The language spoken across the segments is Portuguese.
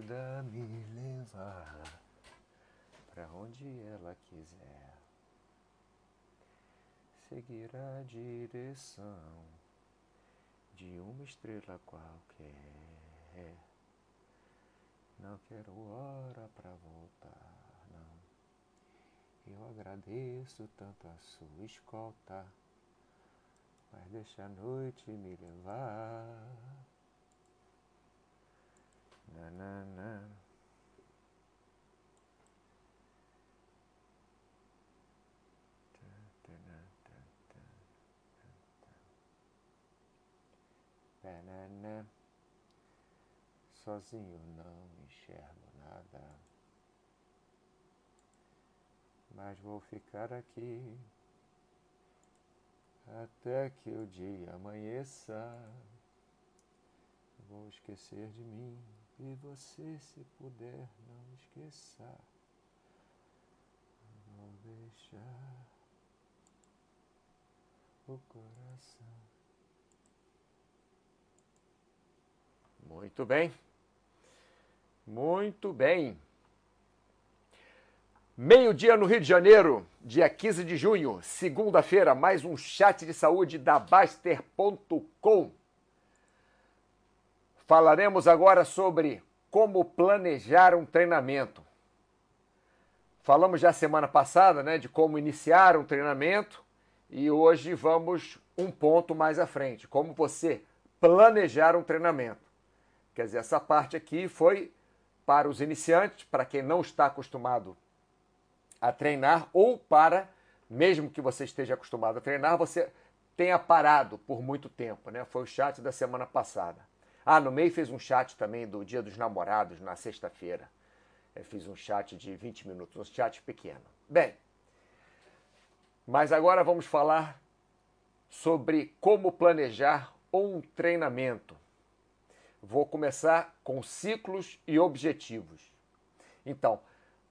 vida me levar para onde ela quiser. Seguir a direção de uma estrela qualquer. Não quero hora para voltar, não. Eu agradeço tanto a sua escolta, mas deixa a noite me levar. Na, na, na. Banana. Sozinho não enxergo nada. Mas vou ficar aqui até que o dia amanheça. Vou esquecer de mim e você, se puder, não esqueça. Vou deixar o coração. Muito bem. Muito bem. Meio-dia no Rio de Janeiro, dia 15 de junho, segunda-feira, mais um chat de saúde da Baster.com. Falaremos agora sobre como planejar um treinamento. Falamos já semana passada, né, de como iniciar um treinamento e hoje vamos um ponto mais à frente, como você planejar um treinamento. Quer dizer, essa parte aqui foi para os iniciantes, para quem não está acostumado a treinar, ou para, mesmo que você esteja acostumado a treinar, você tenha parado por muito tempo, né? Foi o chat da semana passada. Ah, no meio fez um chat também do Dia dos Namorados, na sexta-feira. fiz um chat de 20 minutos, um chat pequeno. Bem, mas agora vamos falar sobre como planejar um treinamento vou começar com ciclos e objetivos. Então,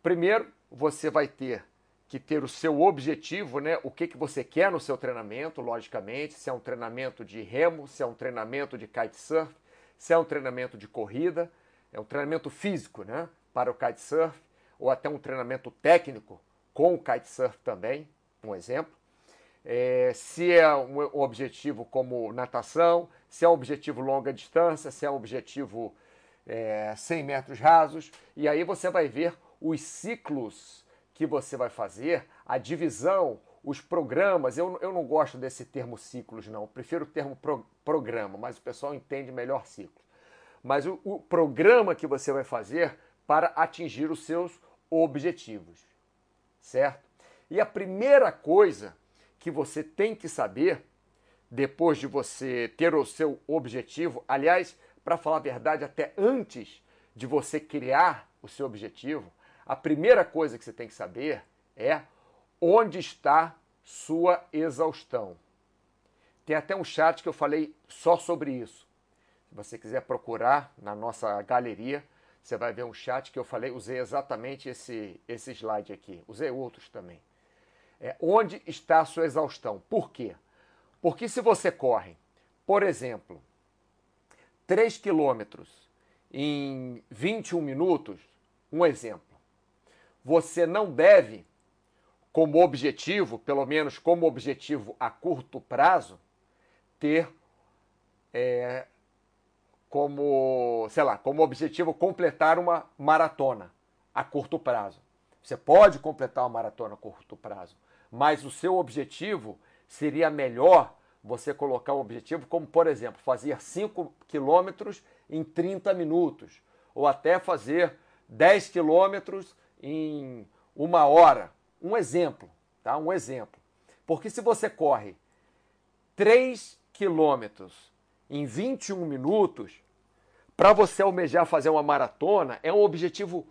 primeiro você vai ter que ter o seu objetivo, né? O que, que você quer no seu treinamento, logicamente, se é um treinamento de remo, se é um treinamento de kitesurf, se é um treinamento de corrida, é um treinamento físico, né? Para o kitesurf, ou até um treinamento técnico com o kitesurf também, um exemplo é, se é um objetivo como natação, se é um objetivo longa distância, se é um objetivo é, 100 metros rasos, e aí você vai ver os ciclos que você vai fazer, a divisão, os programas. Eu, eu não gosto desse termo ciclos, não, eu prefiro o termo pro, programa, mas o pessoal entende melhor ciclos. Mas o, o programa que você vai fazer para atingir os seus objetivos, certo? E a primeira coisa que você tem que saber depois de você ter o seu objetivo. Aliás, para falar a verdade, até antes de você criar o seu objetivo, a primeira coisa que você tem que saber é onde está sua exaustão. Tem até um chat que eu falei só sobre isso. Se você quiser procurar na nossa galeria, você vai ver um chat que eu falei, usei exatamente esse, esse slide aqui. Usei outros também é, onde está a sua exaustão. Por quê? Porque se você corre, por exemplo, 3 quilômetros em 21 minutos, um exemplo, você não deve, como objetivo, pelo menos como objetivo a curto prazo, ter é, como, sei lá, como objetivo completar uma maratona a curto prazo. Você pode completar uma maratona a curto prazo, mas o seu objetivo seria melhor você colocar um objetivo como, por exemplo, fazer 5 quilômetros em 30 minutos, ou até fazer 10 quilômetros em uma hora. Um exemplo, tá? Um exemplo. Porque se você corre 3 quilômetros em 21 minutos, para você almejar fazer uma maratona, é um objetivo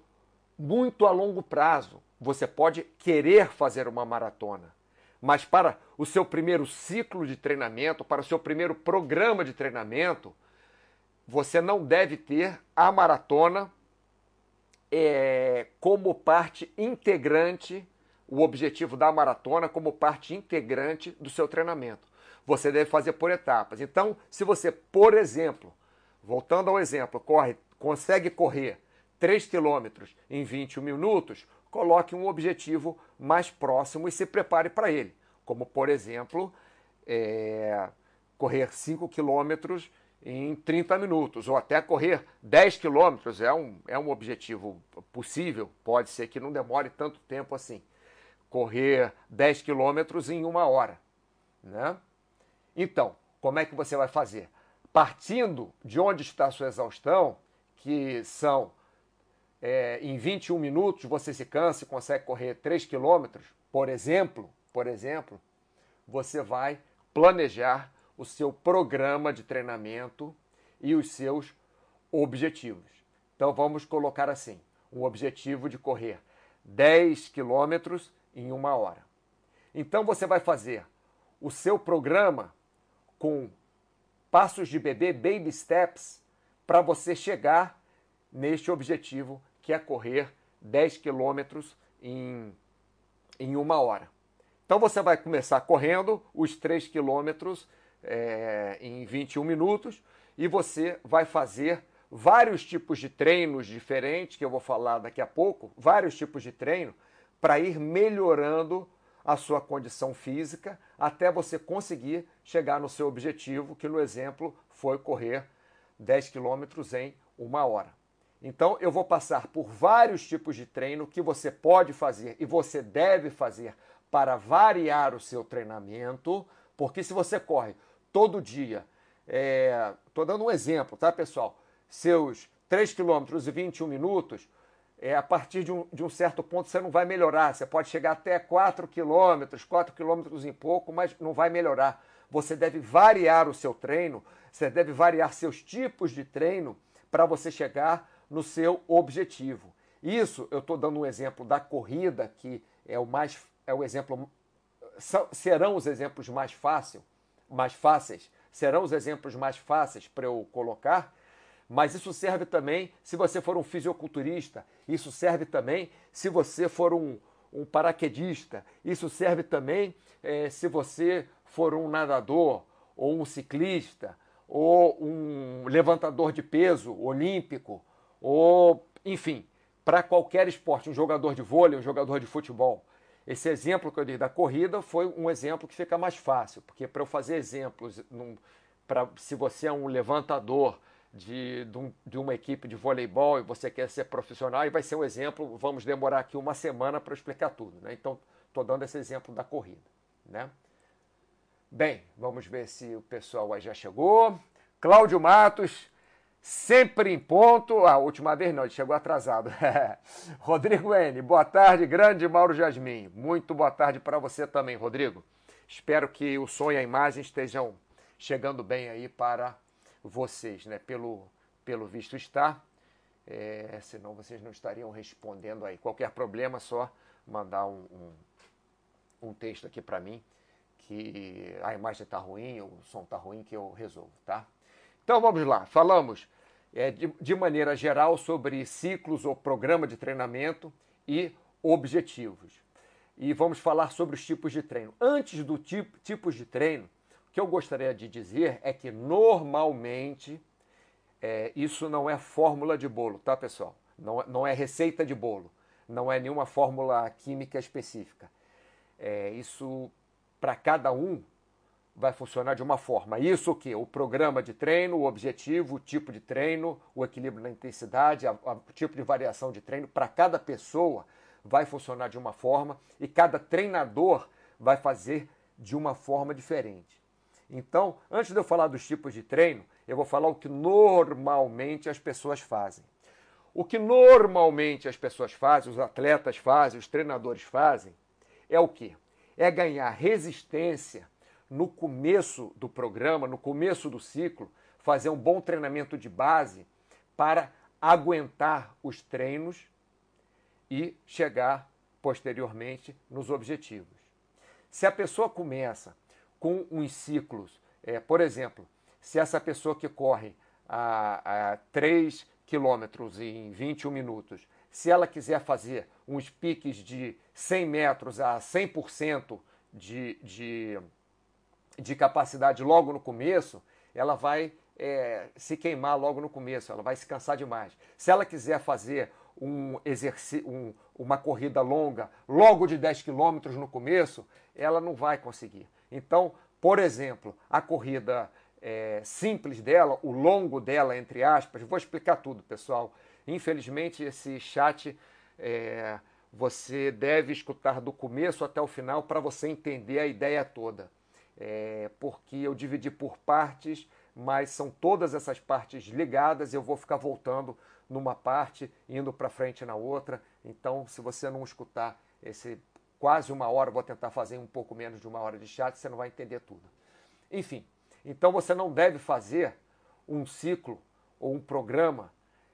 muito a longo prazo você pode querer fazer uma maratona, mas para o seu primeiro ciclo de treinamento, para o seu primeiro programa de treinamento, você não deve ter a maratona é, como parte integrante, o objetivo da maratona como parte integrante do seu treinamento. Você deve fazer por etapas. Então, se você, por exemplo, voltando ao exemplo, corre, consegue correr 3 quilômetros em 21 minutos, coloque um objetivo mais próximo e se prepare para ele. Como, por exemplo, é, correr 5 quilômetros em 30 minutos, ou até correr 10 quilômetros, é um, é um objetivo possível, pode ser que não demore tanto tempo assim. Correr 10 quilômetros em uma hora. Né? Então, como é que você vai fazer? Partindo de onde está a sua exaustão, que são é, em 21 minutos você se cansa e consegue correr 3 quilômetros, por exemplo, por exemplo, você vai planejar o seu programa de treinamento e os seus objetivos. Então vamos colocar assim: um objetivo de correr 10 quilômetros em uma hora. Então você vai fazer o seu programa com passos de bebê, baby steps, para você chegar neste objetivo que é correr 10 quilômetros em, em uma hora. Então você vai começar correndo os 3 quilômetros é, em 21 minutos e você vai fazer vários tipos de treinos diferentes, que eu vou falar daqui a pouco, vários tipos de treino, para ir melhorando a sua condição física até você conseguir chegar no seu objetivo, que no exemplo foi correr 10 quilômetros em uma hora. Então eu vou passar por vários tipos de treino que você pode fazer e você deve fazer para variar o seu treinamento, porque se você corre todo dia. Estou é, dando um exemplo, tá, pessoal? Seus 3 km e 21 minutos, é, a partir de um, de um certo ponto você não vai melhorar. Você pode chegar até 4 km, 4 km em pouco, mas não vai melhorar. Você deve variar o seu treino, você deve variar seus tipos de treino para você chegar no seu objetivo. Isso eu estou dando um exemplo da corrida, que é o mais é o exemplo serão os exemplos mais fáceis mais fáceis, serão os exemplos mais fáceis para eu colocar, mas isso serve também se você for um fisiculturista, isso serve também se você for um, um paraquedista, isso serve também é, se você for um nadador, ou um ciclista, ou um levantador de peso olímpico, ou, enfim, para qualquer esporte, um jogador de vôlei, um jogador de futebol. Esse exemplo que eu dei da corrida foi um exemplo que fica mais fácil, porque para eu fazer exemplos, pra, se você é um levantador de, de, um, de, uma equipe de voleibol e você quer ser profissional, e vai ser um exemplo, vamos demorar aqui uma semana para explicar tudo. Né? Então, estou dando esse exemplo da corrida. Né? Bem, vamos ver se o pessoal já chegou. Cláudio Matos, sempre em ponto. A última vez não, ele chegou atrasado. Rodrigo N, boa tarde, grande Mauro Jasmin. Muito boa tarde para você também, Rodrigo. Espero que o som e a imagem estejam chegando bem aí para vocês, né? Pelo, pelo visto está. É, senão vocês não estariam respondendo aí. Qualquer problema, só mandar um, um, um texto aqui para mim que a imagem está ruim, o som está ruim, que eu resolvo, tá? Então vamos lá, falamos é, de, de maneira geral sobre ciclos ou programa de treinamento e objetivos. E vamos falar sobre os tipos de treino. Antes do tipo, tipos de treino, que eu gostaria de dizer é que normalmente é, isso não é fórmula de bolo, tá pessoal? Não, não é receita de bolo, não é nenhuma fórmula química específica. É, isso para cada um vai funcionar de uma forma. Isso que? O programa de treino, o objetivo, o tipo de treino, o equilíbrio na intensidade, o tipo de variação de treino, para cada pessoa vai funcionar de uma forma e cada treinador vai fazer de uma forma diferente. Então, antes de eu falar dos tipos de treino, eu vou falar o que normalmente as pessoas fazem. O que normalmente as pessoas fazem, os atletas fazem, os treinadores fazem, é o que? É ganhar resistência no começo do programa, no começo do ciclo, fazer um bom treinamento de base para aguentar os treinos e chegar posteriormente nos objetivos. Se a pessoa começa com uns ciclos, é, por exemplo, se essa pessoa que corre a, a 3 quilômetros em 21 minutos, se ela quiser fazer uns piques de 100 metros a 100% de, de de capacidade logo no começo, ela vai é, se queimar logo no começo, ela vai se cansar demais. Se ela quiser fazer um um, uma corrida longa, logo de 10 quilômetros no começo, ela não vai conseguir. Então, por exemplo, a corrida é, simples dela, o longo dela, entre aspas, vou explicar tudo, pessoal. Infelizmente, esse chat é, você deve escutar do começo até o final para você entender a ideia toda. É, porque eu dividi por partes, mas são todas essas partes ligadas eu vou ficar voltando numa parte, indo para frente na outra. Então, se você não escutar esse quase uma hora, vou tentar fazer um pouco menos de uma hora de chat, você não vai entender tudo. Enfim, então você não deve fazer um ciclo ou um programa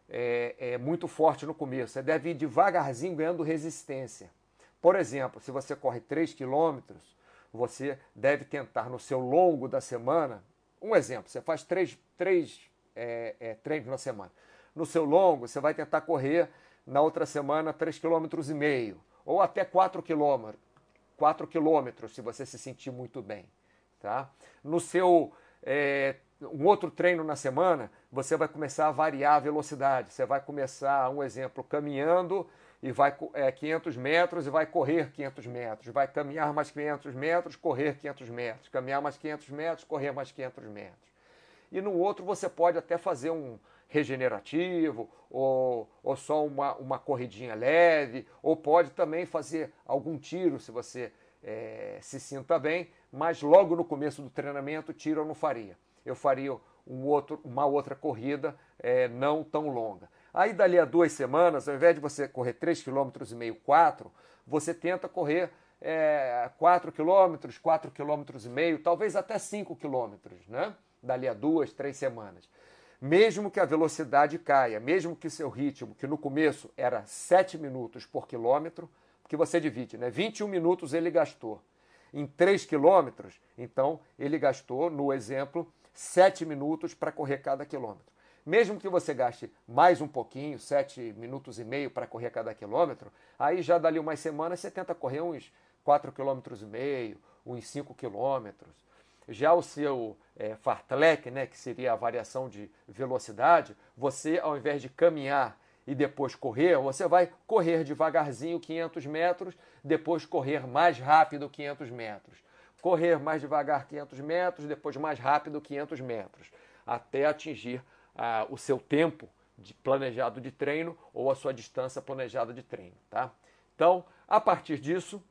é, é, muito forte no começo. Você deve ir devagarzinho ganhando resistência. Por exemplo, se você corre 3 quilômetros, você deve tentar no seu longo da semana. Um exemplo, você faz três, três é, é treinos na semana. No seu longo, você vai tentar correr na outra semana 3,5 km ou até 4 km. 4 quilômetros, se você se sentir muito bem. Tá? No seu é, um outro treino na semana, você vai começar a variar a velocidade. Você vai começar, um exemplo, caminhando e vai é, 500 metros e vai correr 500 metros. Vai caminhar mais 500 metros, correr 500 metros. Caminhar mais 500 metros, correr mais 500 metros. E no outro você pode até fazer um, regenerativo, ou, ou só uma, uma corridinha leve, ou pode também fazer algum tiro se você é, se sinta bem, mas logo no começo do treinamento, tiro eu não faria. Eu faria um outro, uma outra corrida é, não tão longa. Aí dali a duas semanas, ao invés de você correr 3,5 km, 4, você tenta correr é, 4 km, 4 km e meio, talvez até 5 km, né? Dali a duas, três semanas mesmo que a velocidade caia, mesmo que seu ritmo, que no começo era 7 minutos por quilômetro, que você divide, né? 21 minutos ele gastou. Em 3 quilômetros, então ele gastou, no exemplo, 7 minutos para correr cada quilômetro. Mesmo que você gaste mais um pouquinho, 7 minutos e meio para correr cada quilômetro, aí já dali umas semanas você tenta correr uns 4 quilômetros e meio, uns 5 quilômetros. Já o seu é, fartlek, né, que seria a variação de velocidade, você, ao invés de caminhar e depois correr, você vai correr devagarzinho 500 metros, depois correr mais rápido 500 metros. Correr mais devagar 500 metros, depois mais rápido 500 metros, até atingir ah, o seu tempo de planejado de treino ou a sua distância planejada de treino. Tá? Então, a partir disso,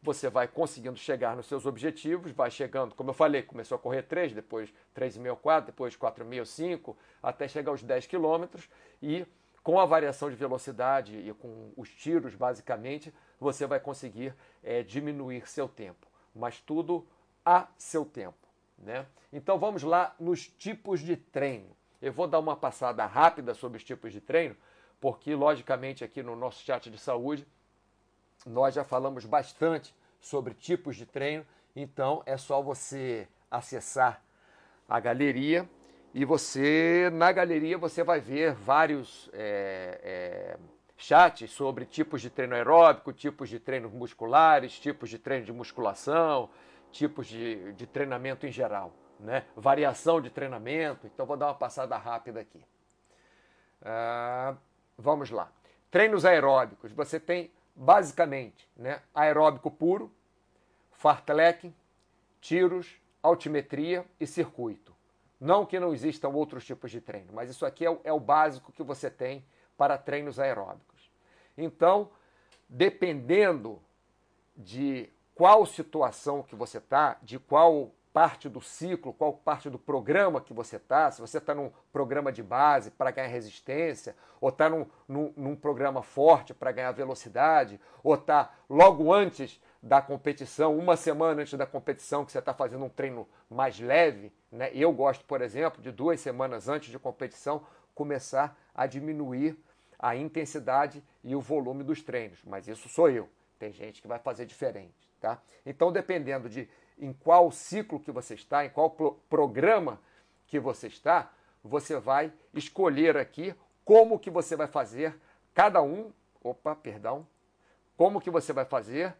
você vai conseguindo chegar nos seus objetivos, vai chegando, como eu falei, começou a correr 3, depois 3,5 4, depois 4,5 5, até chegar aos 10 quilômetros e com a variação de velocidade e com os tiros, basicamente, você vai conseguir é, diminuir seu tempo. Mas tudo a seu tempo. Né? Então vamos lá nos tipos de treino. Eu vou dar uma passada rápida sobre os tipos de treino, porque, logicamente, aqui no nosso chat de saúde nós já falamos bastante sobre tipos de treino, então é só você acessar a galeria e você na galeria você vai ver vários é, é, chats sobre tipos de treino aeróbico, tipos de treino musculares, tipos de treino de musculação, tipos de, de treinamento em geral, né? variação de treinamento. Então vou dar uma passada rápida aqui. Ah, vamos lá. Treinos aeróbicos. Você tem basicamente, né, aeróbico puro, fartlek, tiros, altimetria e circuito. Não que não existam outros tipos de treino, mas isso aqui é o, é o básico que você tem para treinos aeróbicos. Então, dependendo de qual situação que você está, de qual parte do ciclo, qual parte do programa que você está, se você está num programa de base para ganhar resistência, ou está num, num, num, programa forte para ganhar velocidade, ou está logo antes da competição, uma semana antes da competição, que você está fazendo um treino mais leve. Né? Eu gosto, por exemplo, de duas semanas antes de competição, começar a diminuir a intensidade e o volume dos treinos. Mas isso sou eu. Tem gente que vai fazer diferente. Tá? Então, dependendo de em qual ciclo que você está, em qual pro programa que você está, você vai escolher aqui como que você vai fazer cada um, opa, perdão, como que você vai fazer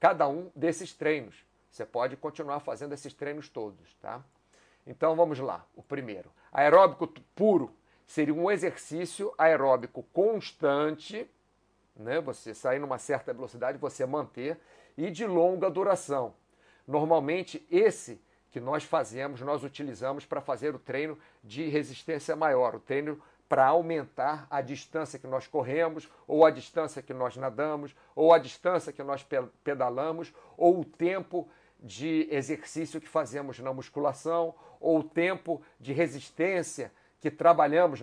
cada um desses treinos. Você pode continuar fazendo esses treinos todos, tá? Então vamos lá. O primeiro, aeróbico puro seria um exercício aeróbico constante, né? Você sair numa certa velocidade, você manter e de longa duração. Normalmente esse que nós fazemos, nós utilizamos para fazer o treino de resistência maior, o treino para aumentar a distância que nós corremos, ou a distância que nós nadamos, ou a distância que nós pedalamos, ou o tempo de exercício que fazemos na musculação, ou o tempo de resistência que trabalhamos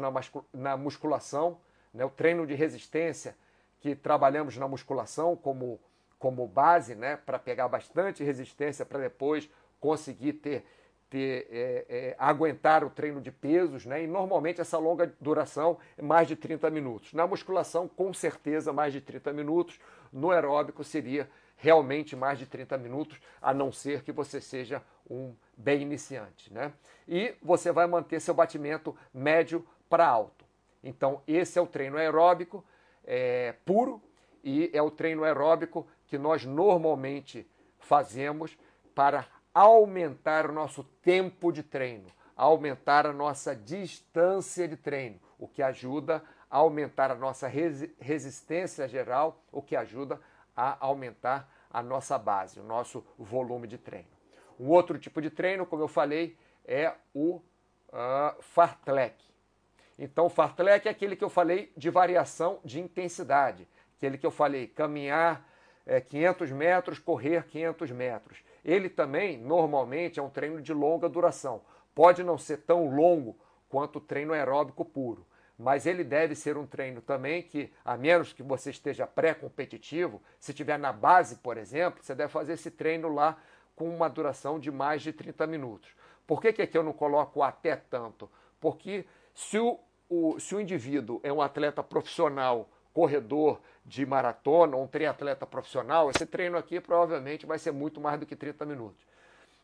na musculação, né? o treino de resistência que trabalhamos na musculação como, como base, né? para pegar bastante resistência para depois conseguir ter ter, é, é, aguentar o treino de pesos, né? E normalmente essa longa duração é mais de 30 minutos. Na musculação, com certeza, mais de 30 minutos. No aeróbico seria realmente mais de 30 minutos, a não ser que você seja um bem iniciante, né? E você vai manter seu batimento médio para alto. Então, esse é o treino aeróbico é, puro e é o treino aeróbico que nós normalmente fazemos para aumentar o nosso tempo de treino, aumentar a nossa distância de treino, o que ajuda a aumentar a nossa resistência geral, o que ajuda a aumentar a nossa base, o nosso volume de treino. Um outro tipo de treino, como eu falei, é o uh, fartlek. Então, fartlek é aquele que eu falei de variação de intensidade, aquele que eu falei caminhar é, 500 metros, correr 500 metros. Ele também, normalmente, é um treino de longa duração. Pode não ser tão longo quanto o treino aeróbico puro, mas ele deve ser um treino também que, a menos que você esteja pré-competitivo, se estiver na base, por exemplo, você deve fazer esse treino lá com uma duração de mais de 30 minutos. Por que, que aqui eu não coloco até tanto? Porque se o, o, se o indivíduo é um atleta profissional corredor de maratona um triatleta profissional, esse treino aqui provavelmente vai ser muito mais do que 30 minutos.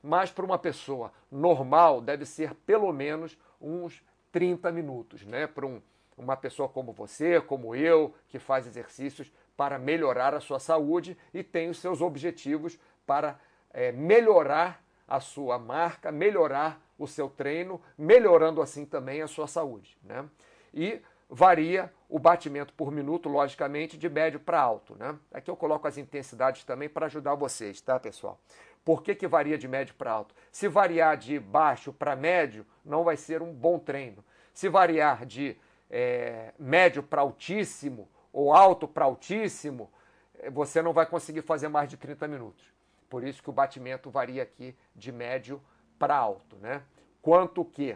Mas para uma pessoa normal deve ser pelo menos uns 30 minutos, né? Para um, uma pessoa como você, como eu, que faz exercícios para melhorar a sua saúde e tem os seus objetivos para é, melhorar a sua marca, melhorar o seu treino, melhorando assim também a sua saúde, né? E varia o batimento por minuto, logicamente, de médio para alto. Né? Aqui eu coloco as intensidades também para ajudar vocês, tá, pessoal? Por que, que varia de médio para alto? Se variar de baixo para médio, não vai ser um bom treino. Se variar de é, médio para altíssimo ou alto para altíssimo, é, você não vai conseguir fazer mais de 30 minutos. Por isso que o batimento varia aqui de médio para alto. Né? Quanto que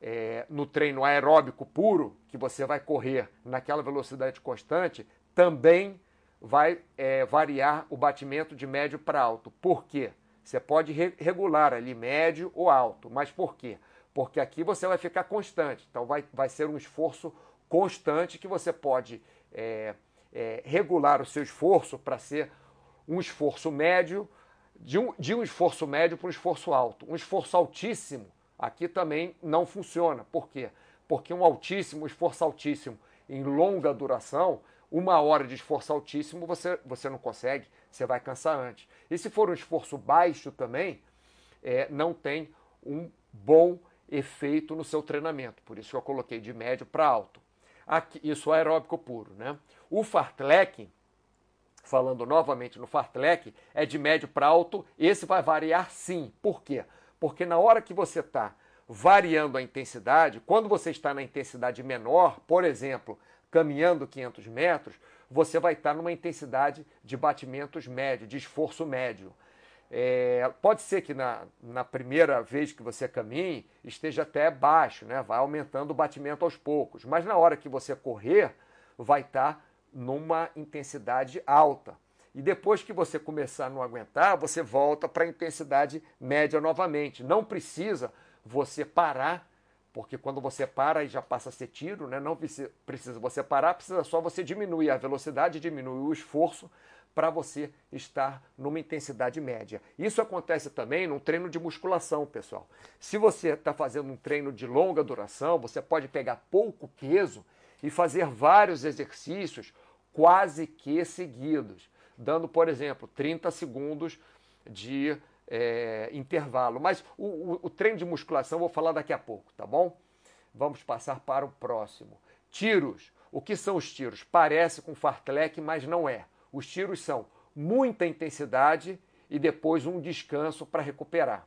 é, no treino aeróbico puro, que você vai correr naquela velocidade constante, também vai é, variar o batimento de médio para alto. Por quê? Você pode re regular ali médio ou alto, mas por quê? Porque aqui você vai ficar constante, então vai, vai ser um esforço constante que você pode é, é, regular o seu esforço para ser um esforço médio, de um, de um esforço médio para um esforço alto. Um esforço altíssimo Aqui também não funciona. Por quê? Porque um altíssimo, esforço altíssimo em longa duração, uma hora de esforço altíssimo você, você não consegue, você vai cansar antes. E se for um esforço baixo também, é, não tem um bom efeito no seu treinamento. Por isso eu coloquei de médio para alto. Aqui, isso é aeróbico puro. Né? O fartlek, falando novamente no fartlek, é de médio para alto. Esse vai variar sim. Por quê? Porque na hora que você está variando a intensidade, quando você está na intensidade menor, por exemplo, caminhando 500 metros, você vai estar numa intensidade de batimentos médio, de esforço médio. É, pode ser que na, na primeira vez que você caminhe esteja até baixo, né? vai aumentando o batimento aos poucos, mas na hora que você correr, vai estar numa intensidade alta. E depois que você começar a não aguentar, você volta para a intensidade média novamente. Não precisa você parar, porque quando você para e já passa a ser tiro, né? não precisa você parar, precisa só você diminuir a velocidade, diminuir o esforço para você estar numa intensidade média. Isso acontece também num treino de musculação, pessoal. Se você está fazendo um treino de longa duração, você pode pegar pouco peso e fazer vários exercícios quase que seguidos dando, por exemplo, 30 segundos de é, intervalo. Mas o, o, o treino de musculação eu vou falar daqui a pouco, tá bom? Vamos passar para o próximo. Tiros. O que são os tiros? Parece com fartlek, mas não é. Os tiros são muita intensidade e depois um descanso para recuperar.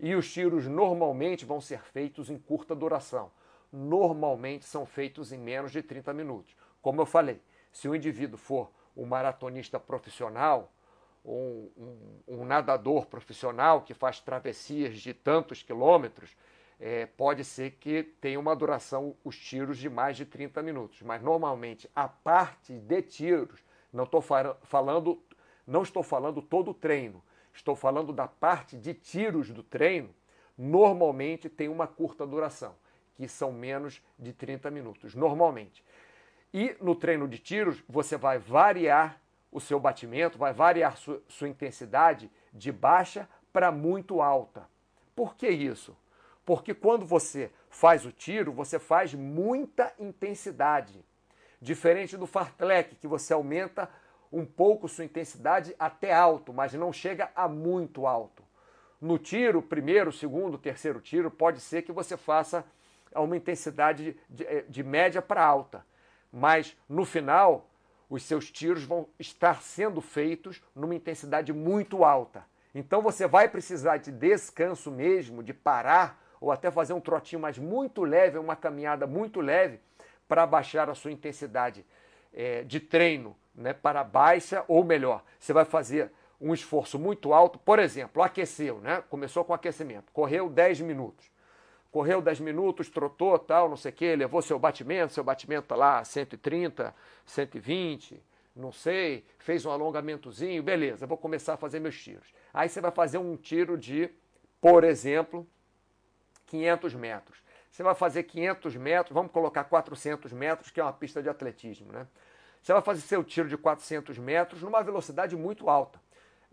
E os tiros normalmente vão ser feitos em curta duração. Normalmente são feitos em menos de 30 minutos. Como eu falei, se o indivíduo for um maratonista profissional, um, um, um nadador profissional que faz travessias de tantos quilômetros, é, pode ser que tenha uma duração, os tiros, de mais de 30 minutos. Mas normalmente a parte de tiros, não estou falando, não estou falando todo o treino, estou falando da parte de tiros do treino, normalmente tem uma curta duração, que são menos de 30 minutos, normalmente. E no treino de tiros, você vai variar o seu batimento, vai variar sua, sua intensidade de baixa para muito alta. Por que isso? Porque quando você faz o tiro, você faz muita intensidade. Diferente do fartlek, que você aumenta um pouco sua intensidade até alto, mas não chega a muito alto. No tiro, primeiro, segundo, terceiro tiro, pode ser que você faça uma intensidade de, de, de média para alta. Mas no final, os seus tiros vão estar sendo feitos numa intensidade muito alta. Então você vai precisar de descanso mesmo, de parar ou até fazer um trotinho mais muito leve, uma caminhada muito leve, para baixar a sua intensidade é, de treino né, para baixa, ou melhor, você vai fazer um esforço muito alto, por exemplo, aqueceu, né? começou com aquecimento, correu 10 minutos. Correu 10 minutos, trotou, tal, não sei o quê, levou seu batimento, seu batimento está lá 130, 120, não sei, fez um alongamentozinho, beleza, vou começar a fazer meus tiros. Aí você vai fazer um tiro de, por exemplo, 500 metros. Você vai fazer 500 metros, vamos colocar 400 metros, que é uma pista de atletismo, né? Você vai fazer seu tiro de 400 metros numa velocidade muito alta,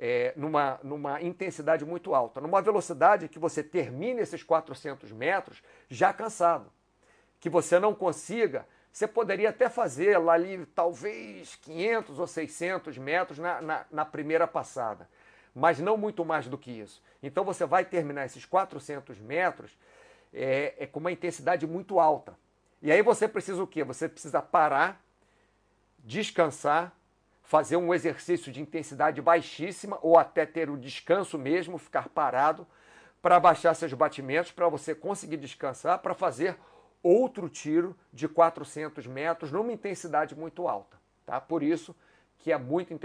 é, numa, numa intensidade muito alta, numa velocidade que você termine esses 400 metros já cansado. Que você não consiga, você poderia até fazer lá ali talvez 500 ou 600 metros na, na, na primeira passada mas não muito mais do que isso. Então você vai terminar esses 400 metros é, é, com uma intensidade muito alta. E aí você precisa o quê? Você precisa parar, descansar, fazer um exercício de intensidade baixíssima ou até ter o descanso mesmo, ficar parado para baixar seus batimentos, para você conseguir descansar, para fazer outro tiro de 400 metros numa intensidade muito alta. Tá? Por isso que é muito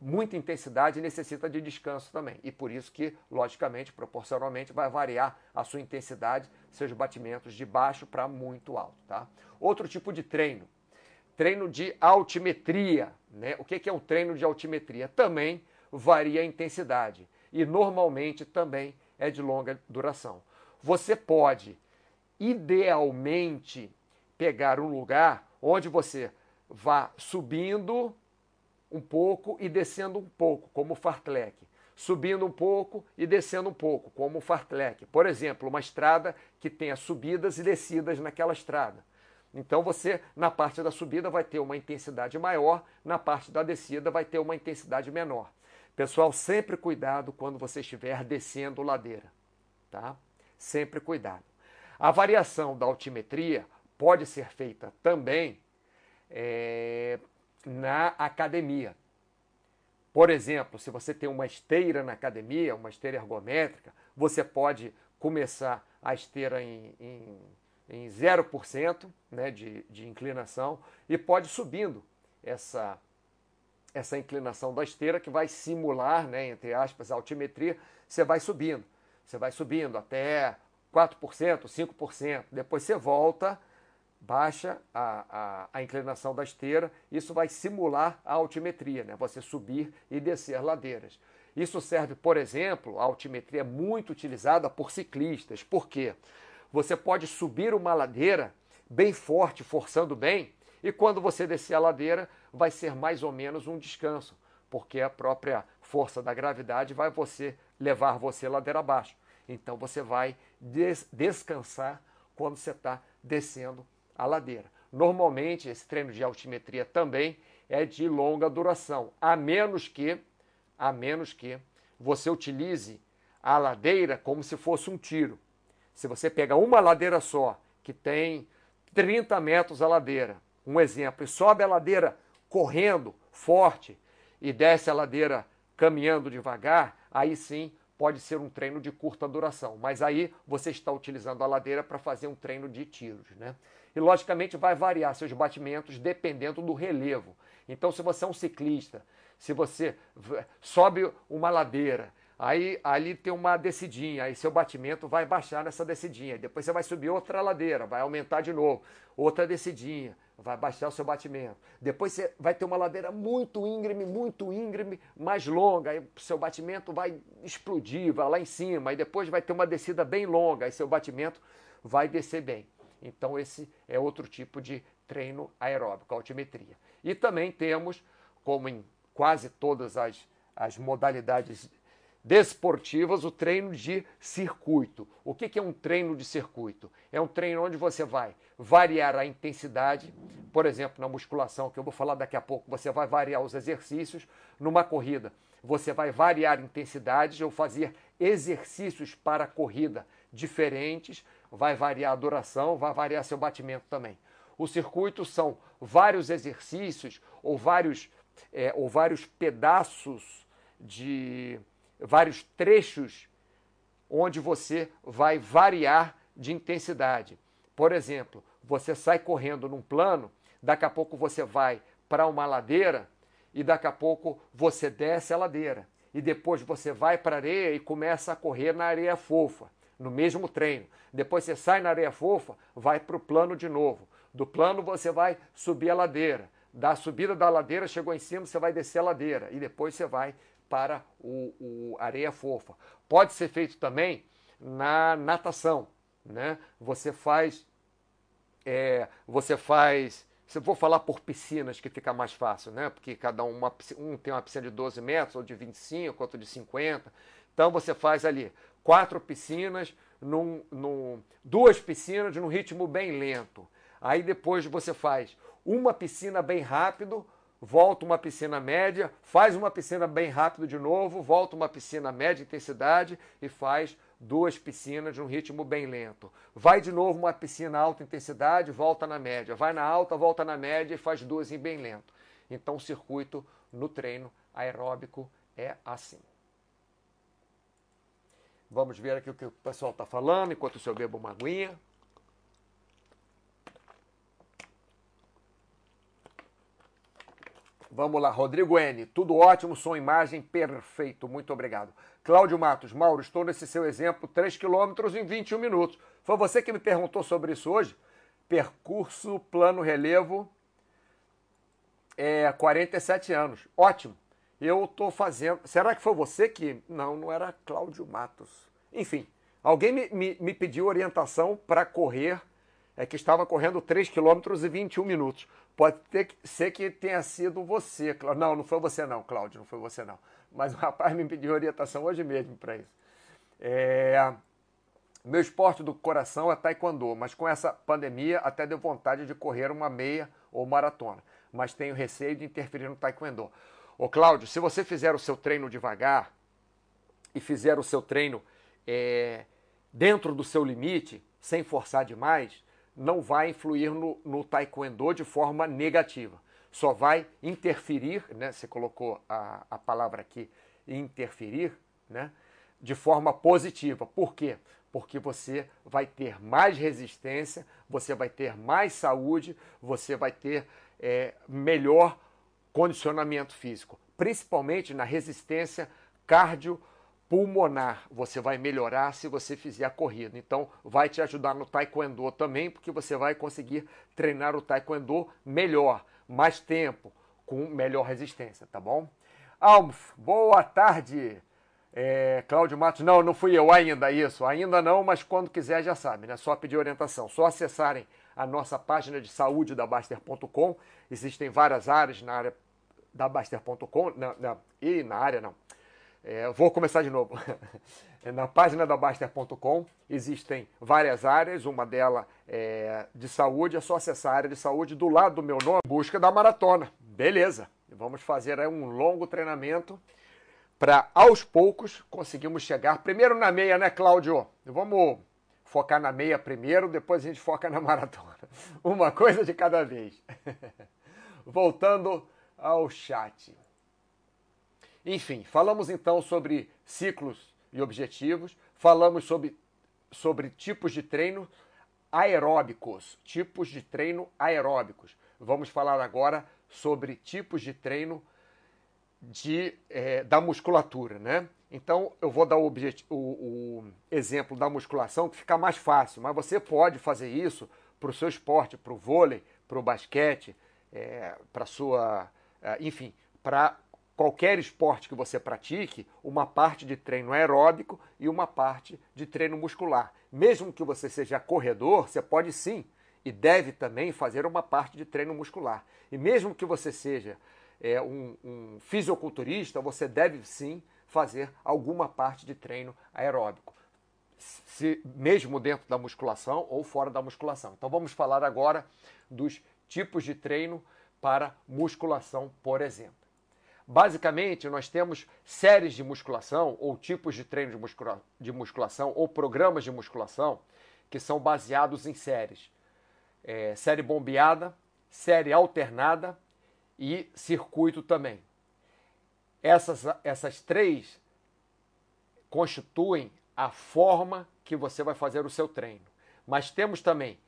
muita intensidade necessita de descanso também. E por isso que, logicamente, proporcionalmente, vai variar a sua intensidade, seus batimentos de baixo para muito alto. Tá? Outro tipo de treino, treino de altimetria. Né? O que é um treino de altimetria? Também varia a intensidade e normalmente também é de longa duração. Você pode, idealmente, pegar um lugar onde você vá subindo um pouco e descendo um pouco, como o fartlek. Subindo um pouco e descendo um pouco, como o fartlek. Por exemplo, uma estrada que tenha subidas e descidas naquela estrada. Então você, na parte da subida, vai ter uma intensidade maior, na parte da descida vai ter uma intensidade menor. Pessoal, sempre cuidado quando você estiver descendo ladeira, tá? Sempre cuidado. A variação da altimetria pode ser feita também é, na academia. Por exemplo, se você tem uma esteira na academia, uma esteira ergométrica, você pode começar a esteira em, em, em 0% né, de, de inclinação e pode subindo essa, essa inclinação da esteira que vai simular, né, entre aspas, a altimetria, você vai subindo. Você vai subindo até 4%, 5%, depois você volta baixa a, a, a, inclinação da esteira, isso vai simular a altimetria, né? você subir e descer ladeiras. Isso serve, por exemplo, a altimetria é muito utilizada por ciclistas. Por quê? Você pode subir uma ladeira bem forte, forçando bem, e quando você descer a ladeira, vai ser mais ou menos um descanso, porque a própria força da gravidade vai você levar você ladeira abaixo. Então você vai des descansar quando você está descendo a ladeira. Normalmente, esse treino de altimetria também é de longa duração, a menos que, a menos que você utilize a ladeira como se fosse um tiro. Se você pega uma ladeira só, que tem 30 metros a ladeira, um exemplo, e sobe a ladeira correndo forte e desce a ladeira caminhando devagar, aí sim pode ser um treino de curta duração. Mas aí você está utilizando a ladeira para fazer um treino de tiros, né? E logicamente vai variar seus batimentos dependendo do relevo. Então, se você é um ciclista, se você sobe uma ladeira Aí ali tem uma descidinha, aí seu batimento vai baixar nessa descidinha. Depois você vai subir outra ladeira, vai aumentar de novo. Outra descidinha, vai baixar o seu batimento. Depois você vai ter uma ladeira muito íngreme, muito íngreme, mais longa. Aí seu batimento vai explodir, vai lá em cima. Aí depois vai ter uma descida bem longa, aí seu batimento vai descer bem. Então esse é outro tipo de treino aeróbico, altimetria. E também temos, como em quase todas as, as modalidades desportivas, o treino de circuito. O que é um treino de circuito? É um treino onde você vai variar a intensidade, por exemplo, na musculação, que eu vou falar daqui a pouco, você vai variar os exercícios. Numa corrida, você vai variar intensidades ou fazer exercícios para a corrida diferentes, vai variar a duração, vai variar seu batimento também. O circuito são vários exercícios ou vários, é, ou vários pedaços de vários trechos onde você vai variar de intensidade. Por exemplo, você sai correndo num plano, daqui a pouco você vai para uma ladeira e daqui a pouco você desce a ladeira. E depois você vai para a areia e começa a correr na areia fofa, no mesmo treino. Depois você sai na areia fofa, vai para o plano de novo. Do plano você vai subir a ladeira. Da subida da ladeira, chegou em cima, você vai descer a ladeira. E depois você vai para o, o areia fofa. Pode ser feito também na natação, né? Você faz, é, você faz, se vou falar por piscinas que fica mais fácil, né? Porque cada uma, um tem uma piscina de 12 metros, ou de 25, outro de 50. Então você faz ali quatro piscinas, num, num, duas piscinas num ritmo bem lento. Aí depois você faz uma piscina bem rápido, volta uma piscina média, faz uma piscina bem rápido de novo, volta uma piscina média intensidade e faz duas piscinas de um ritmo bem lento. Vai de novo uma piscina alta intensidade, volta na média. Vai na alta, volta na média e faz duas em bem lento. Então o circuito no treino aeróbico é assim. Vamos ver aqui o que o pessoal está falando enquanto o senhor beba uma aguinha. Vamos lá, Rodrigo N. Tudo ótimo, som imagem perfeito. Muito obrigado. Cláudio Matos, Mauro, estou nesse seu exemplo, 3 quilômetros em 21 minutos. Foi você que me perguntou sobre isso hoje? Percurso, plano, relevo, é 47 anos. Ótimo. Eu estou fazendo. Será que foi você que. Não, não era Cláudio Matos. Enfim, alguém me, me, me pediu orientação para correr, é que estava correndo 3 quilômetros e 21 minutos. Pode ter que, ser que tenha sido você, Cláudio. Não, não foi você não, Cláudio, não foi você não. Mas o rapaz me pediu orientação hoje mesmo para isso. É... Meu esporte do coração é taekwondo, mas com essa pandemia até deu vontade de correr uma meia ou maratona. Mas tenho receio de interferir no taekwondo. Ô Cláudio, se você fizer o seu treino devagar e fizer o seu treino é, dentro do seu limite, sem forçar demais, não vai influir no, no taekwondo de forma negativa. Só vai interferir, né? Você colocou a, a palavra aqui, interferir, né? De forma positiva. Por quê? Porque você vai ter mais resistência, você vai ter mais saúde, você vai ter é, melhor condicionamento físico, principalmente na resistência cardio pulmonar. Você vai melhorar se você fizer a corrida. Então, vai te ajudar no taekwondo também, porque você vai conseguir treinar o taekwondo melhor, mais tempo, com melhor resistência, tá bom? Almf, boa tarde. É, Cláudio Matos, não, não fui eu ainda, isso, ainda não, mas quando quiser já sabe, né? Só pedir orientação, só acessarem a nossa página de saúde da Baster.com. Existem várias áreas na área da Baster.com, e na área não, é, vou começar de novo. Na página da Baster.com existem várias áreas, uma delas é de saúde, é só acessar a área de saúde do lado do meu nome, busca da maratona. Beleza, vamos fazer aí um longo treinamento para aos poucos conseguimos chegar primeiro na meia, né, Cláudio? Vamos focar na meia primeiro, depois a gente foca na maratona. Uma coisa de cada vez. Voltando ao chat. Enfim, falamos então sobre ciclos e objetivos, falamos sobre, sobre tipos de treino aeróbicos, tipos de treino aeróbicos. Vamos falar agora sobre tipos de treino de, é, da musculatura, né? Então eu vou dar o, o, o, exemplo da musculação que fica mais fácil, mas você pode fazer isso para o seu esporte, para o vôlei, para o basquete, é, para sua, é, enfim, para qualquer esporte que você pratique, uma parte de treino aeróbico e uma parte de treino muscular. Mesmo que você seja corredor, você pode sim e deve também fazer uma parte de treino muscular. E mesmo que você seja é, um, um fisiculturista, você deve sim fazer alguma parte de treino aeróbico, se, mesmo dentro da musculação ou fora da musculação. Então vamos falar agora dos tipos de treino para musculação, por exemplo. Basicamente, nós temos séries de musculação ou tipos de treino de, muscula de musculação ou programas de musculação que são baseados em séries. É, série bombeada, série alternada e circuito também. Essas, essas três constituem a forma que você vai fazer o seu treino. Mas temos também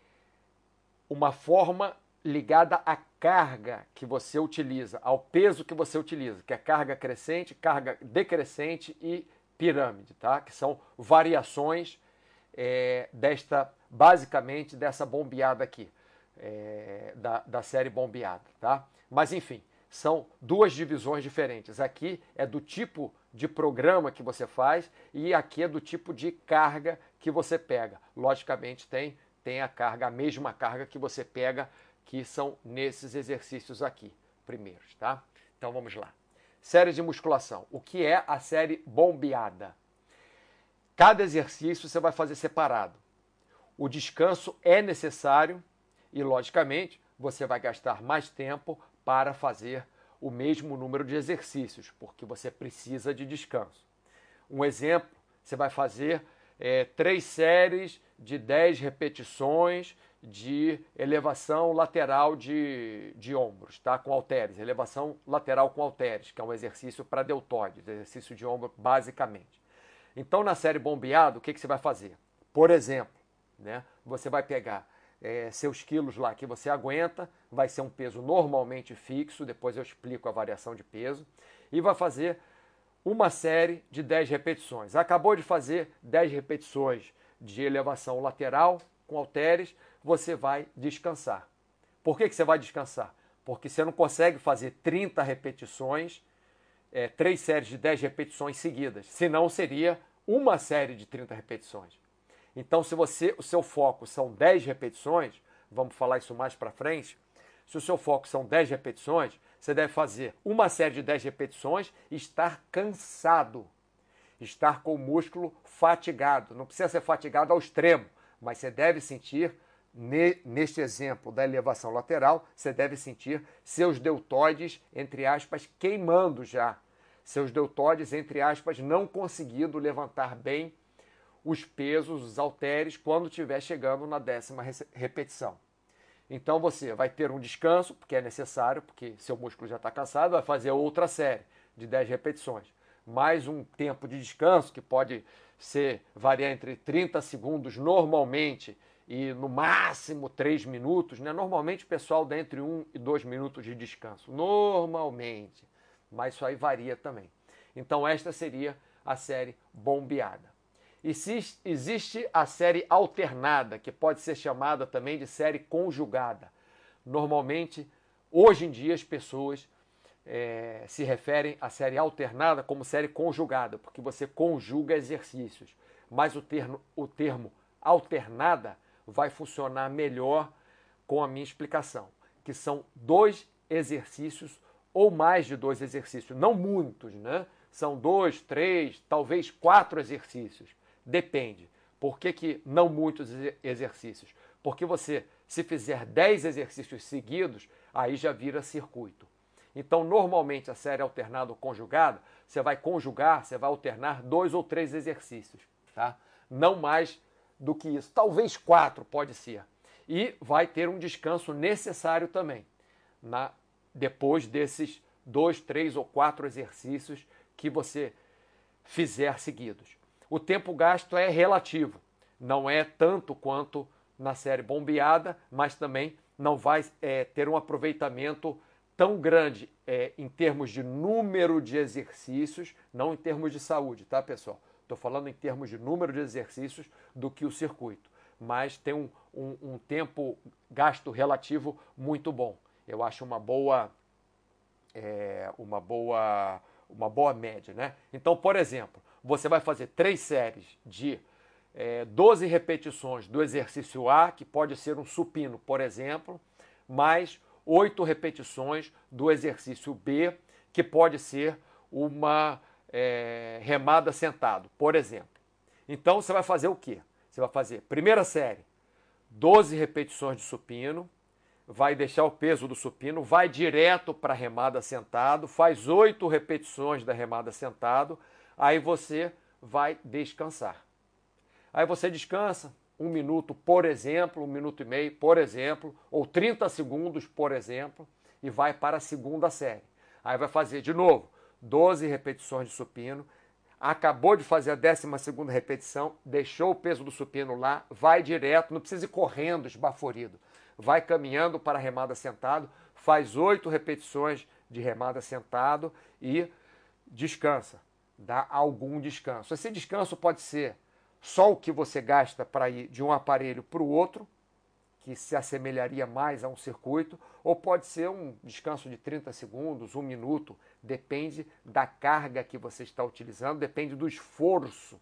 uma forma ligada à carga que você utiliza, ao peso que você utiliza, que é carga crescente, carga decrescente e pirâmide, tá? Que são variações é, desta, basicamente, dessa bombeada aqui, é, da, da série bombeada, tá? Mas enfim, são duas divisões diferentes. Aqui é do tipo de programa que você faz e aqui é do tipo de carga que você pega. Logicamente tem tem a carga, a mesma carga que você pega, que são nesses exercícios aqui, primeiros, tá? Então vamos lá. Série de musculação. O que é a série bombeada? Cada exercício você vai fazer separado. O descanso é necessário e, logicamente, você vai gastar mais tempo para fazer o mesmo número de exercícios, porque você precisa de descanso. Um exemplo, você vai fazer é, três séries de 10 repetições de elevação lateral de, de ombros, tá? com halteres, elevação lateral com halteres, que é um exercício para deltoides, exercício de ombro basicamente. Então, na série bombeado, o que, que você vai fazer? Por exemplo, né, você vai pegar é, seus quilos lá que você aguenta, vai ser um peso normalmente fixo, depois eu explico a variação de peso, e vai fazer uma série de 10 repetições. Acabou de fazer 10 repetições de elevação lateral com halteres, você vai descansar. Por que, que você vai descansar? Porque você não consegue fazer 30 repetições, é, três séries de 10 repetições seguidas. Senão seria uma série de 30 repetições. Então, se você, o seu foco são 10 repetições, vamos falar isso mais para frente. Se o seu foco são 10 repetições, você deve fazer uma série de 10 repetições e estar cansado. Estar com o músculo fatigado. Não precisa ser fatigado ao extremo, mas você deve sentir, neste exemplo da elevação lateral, você deve sentir seus deltoides, entre aspas, queimando já. Seus deltoides, entre aspas, não conseguindo levantar bem os pesos, os halteres, quando estiver chegando na décima repetição. Então você vai ter um descanso, porque é necessário, porque seu músculo já está cansado, vai fazer outra série de 10 repetições. Mais um tempo de descanso, que pode ser variar entre 30 segundos normalmente e no máximo 3 minutos. Né? Normalmente o pessoal dá entre 1 e 2 minutos de descanso. Normalmente. Mas isso aí varia também. Então esta seria a série bombeada. Existe a série alternada, que pode ser chamada também de série conjugada. Normalmente, hoje em dia, as pessoas é, se referem à série alternada como série conjugada, porque você conjuga exercícios. Mas o termo, o termo alternada vai funcionar melhor com a minha explicação, que são dois exercícios ou mais de dois exercícios, não muitos, né? São dois, três, talvez quatro exercícios Depende. Por que, que não muitos exercícios? Porque você, se fizer 10 exercícios seguidos, aí já vira circuito. Então, normalmente, a série alternada ou conjugada, você vai conjugar, você vai alternar dois ou três exercícios, tá? Não mais do que isso. Talvez quatro, pode ser. E vai ter um descanso necessário também, na, depois desses dois, três ou quatro exercícios que você fizer seguidos. O tempo gasto é relativo, não é tanto quanto na série bombeada, mas também não vai é, ter um aproveitamento tão grande é, em termos de número de exercícios, não em termos de saúde, tá, pessoal? Estou falando em termos de número de exercícios do que o circuito, mas tem um, um, um tempo gasto relativo muito bom. Eu acho uma boa, é, uma boa, uma boa média, né? Então, por exemplo, você vai fazer três séries de é, 12 repetições do exercício A, que pode ser um supino, por exemplo, mais oito repetições do exercício B, que pode ser uma é, remada sentado, por exemplo. Então você vai fazer o quê? Você vai fazer primeira série, 12 repetições de supino, vai deixar o peso do supino, vai direto para a remada sentado, faz oito repetições da remada sentado, aí você vai descansar. Aí você descansa um minuto, por exemplo, um minuto e meio, por exemplo, ou 30 segundos, por exemplo, e vai para a segunda série. Aí vai fazer de novo 12 repetições de supino, acabou de fazer a 12 repetição, deixou o peso do supino lá, vai direto, não precisa ir correndo, esbaforido. Vai caminhando para a remada sentado, faz oito repetições de remada sentado e descansa. Dá algum descanso. Esse descanso pode ser só o que você gasta para ir de um aparelho para o outro, que se assemelharia mais a um circuito, ou pode ser um descanso de 30 segundos, um minuto, depende da carga que você está utilizando, depende do esforço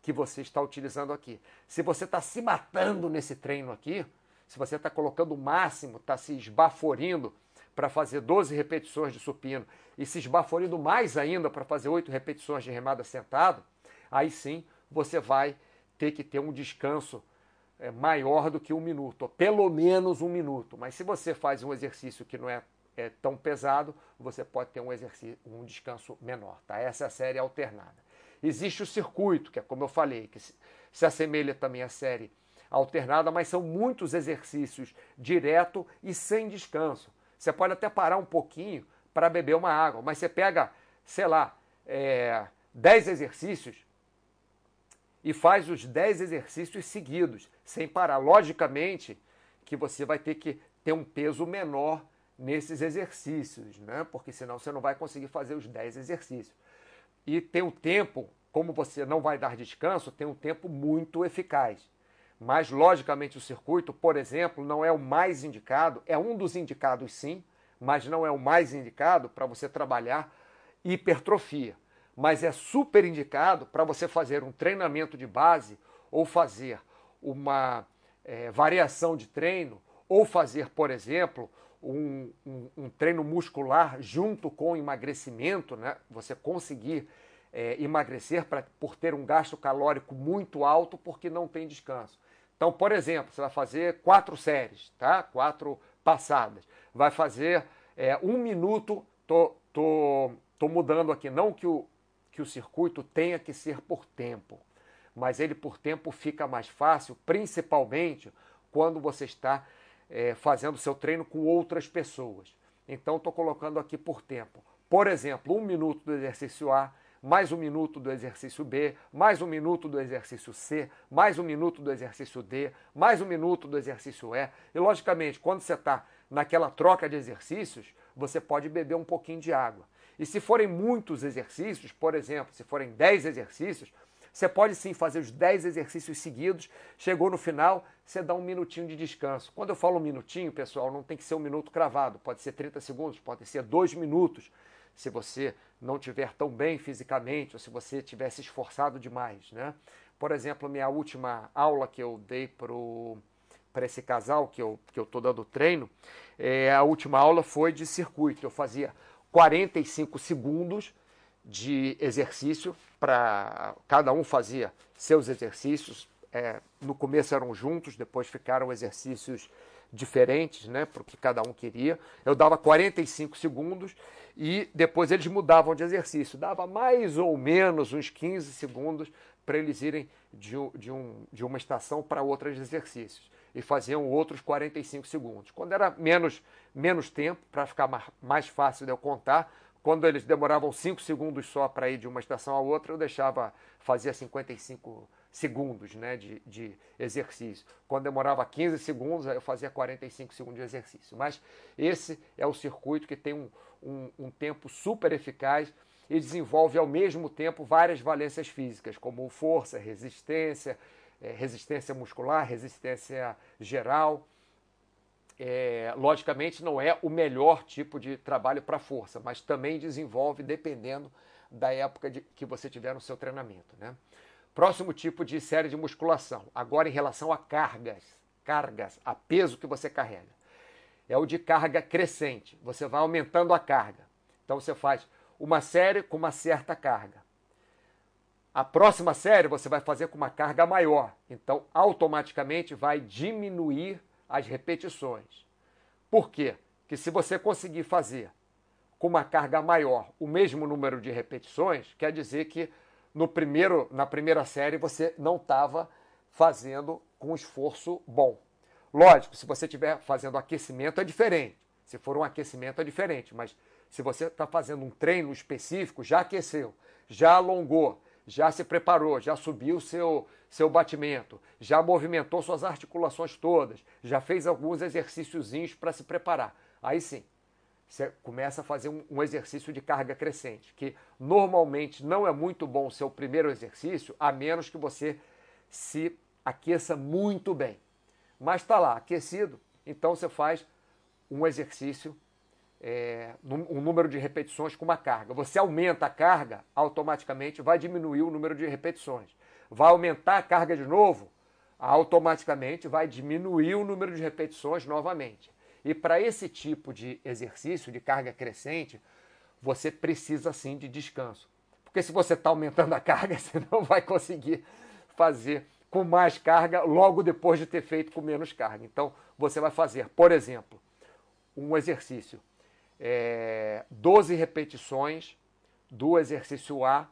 que você está utilizando aqui. Se você está se matando nesse treino aqui, se você está colocando o máximo, está se esbaforindo para fazer 12 repetições de supino e se esbaforindo mais ainda para fazer 8 repetições de remada sentado, aí sim você vai ter que ter um descanso é, maior do que um minuto, pelo menos um minuto. Mas se você faz um exercício que não é, é tão pesado, você pode ter um, exercício, um descanso menor. Tá? Essa é a série alternada. Existe o circuito, que é como eu falei, que se, se assemelha também à série alternada, mas são muitos exercícios direto e sem descanso. Você pode até parar um pouquinho para beber uma água, mas você pega, sei lá, é, 10 exercícios, e faz os 10 exercícios seguidos, sem parar. Logicamente que você vai ter que ter um peso menor nesses exercícios, né? porque senão você não vai conseguir fazer os 10 exercícios. E tem um tempo, como você não vai dar descanso, tem um tempo muito eficaz. Mas, logicamente, o circuito, por exemplo, não é o mais indicado, é um dos indicados sim, mas não é o mais indicado para você trabalhar hipertrofia mas é super indicado para você fazer um treinamento de base ou fazer uma é, variação de treino ou fazer, por exemplo, um, um, um, treino muscular junto com emagrecimento, né? você conseguir é, emagrecer pra, por ter um gasto calórico muito alto porque não tem descanso. Então, por exemplo, você vai fazer quatro séries, tá? quatro passadas. Vai fazer é, um minuto, tô, tô, tô mudando aqui, não que o, que o circuito tenha que ser por tempo, mas ele por tempo fica mais fácil, principalmente quando você está é, fazendo seu treino com outras pessoas. Então, estou colocando aqui por tempo. Por exemplo, um minuto do exercício A, mais um minuto do exercício B, mais um minuto do exercício C, mais um minuto do exercício D, mais um minuto do exercício E. E, logicamente, quando você está naquela troca de exercícios, você pode beber um pouquinho de água. E se forem muitos exercícios, por exemplo, se forem 10 exercícios, você pode sim fazer os 10 exercícios seguidos, chegou no final, você dá um minutinho de descanso. Quando eu falo um minutinho, pessoal, não tem que ser um minuto cravado, pode ser 30 segundos, pode ser dois minutos, se você não estiver tão bem fisicamente ou se você tiver se esforçado demais. Né? Por exemplo, minha última aula que eu dei para esse casal que eu que eu dando treino, é, a última aula foi de circuito. Eu fazia 45 segundos de exercício para cada um fazia seus exercícios. É, no começo eram juntos, depois ficaram exercícios diferentes, né, porque cada um queria. Eu dava 45 segundos e depois eles mudavam de exercício. Dava mais ou menos uns 15 segundos para eles irem de, de, um, de uma estação para outra de exercícios e faziam outros 45 segundos. Quando era menos, menos tempo, para ficar mais, fácil de eu contar, quando eles demoravam 5 segundos só para ir de uma estação a outra, eu deixava, fazia 55 segundos né, de, de exercício. Quando demorava 15 segundos, eu fazia 45 segundos de exercício. Mas esse é o circuito que tem um, um, um tempo super eficaz e desenvolve ao mesmo tempo várias valências físicas, como força, resistência, resistência muscular, resistência geral. É, logicamente, não é o melhor tipo de trabalho para força, mas também desenvolve dependendo da época de, que você tiver no seu treinamento. Né? Próximo tipo de série de musculação, agora em relação a cargas, cargas, a peso que você carrega. É o de carga crescente. Você vai aumentando a carga. Então você faz uma série com uma certa carga. A próxima série você vai fazer com uma carga maior. Então automaticamente vai diminuir as repetições. Por quê? Porque se você conseguir fazer com uma carga maior o mesmo número de repetições, quer dizer que no primeiro, na primeira série você não estava fazendo com esforço bom. Lógico, se você estiver fazendo aquecimento é diferente. Se for um aquecimento é diferente, mas se você está fazendo um treino específico, já aqueceu, já alongou, já se preparou, já subiu seu seu batimento, já movimentou suas articulações todas, já fez alguns exercíciozinhos para se preparar. Aí sim, você começa a fazer um, um, exercício de carga crescente, que normalmente não é muito bom o seu primeiro exercício, a menos que você se aqueça muito bem. Mas está lá, aquecido, então você faz um exercício, é, um número de repetições com uma carga. Você aumenta a carga, automaticamente vai diminuir o número de repetições. Vai aumentar a carga de novo, automaticamente vai diminuir o número de repetições novamente. E para esse tipo de exercício de carga crescente, você precisa sim de descanso. Porque se você está aumentando a carga, você não vai conseguir fazer com mais carga logo depois de ter feito com menos carga. Então, você vai fazer, por exemplo, um exercício, é, 12 repetições do exercício A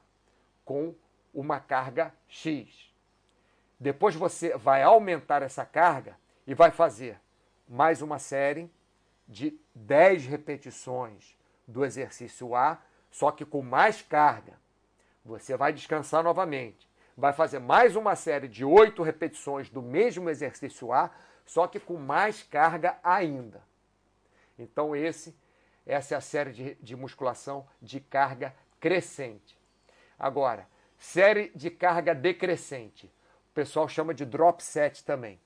com uma carga X. Depois você vai aumentar essa carga e vai fazer mais uma série de 10 repetições do exercício A, só que com mais carga. Você vai descansar novamente. Vai fazer mais uma série de 8 repetições do mesmo exercício A, só que com mais carga ainda. Então, esse, essa é a série de, de musculação de carga crescente. Agora, série de carga decrescente. O pessoal chama de drop set também.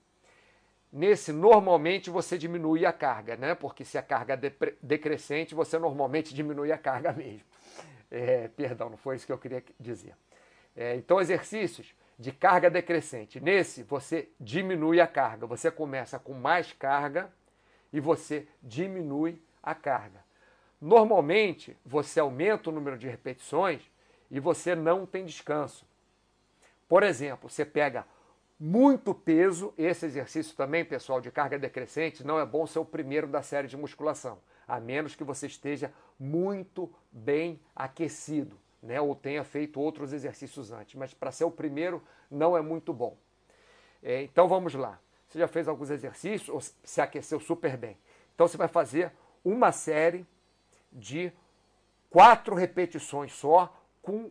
Nesse, normalmente você diminui a carga, né? Porque se a carga é decrescente, você normalmente diminui a carga mesmo. É, perdão, não foi isso que eu queria dizer. É, então, exercícios de carga decrescente. Nesse, você diminui a carga. Você começa com mais carga e você diminui a carga. Normalmente, você aumenta o número de repetições e você não tem descanso. Por exemplo, você pega muito peso. Esse exercício também, pessoal, de carga decrescente, não é bom ser o primeiro da série de musculação, a menos que você esteja muito bem aquecido, né? Ou tenha feito outros exercícios antes. Mas para ser o primeiro, não é muito bom. É, então vamos lá. Você já fez alguns exercícios ou se aqueceu super bem. Então você vai fazer uma série de quatro repetições só com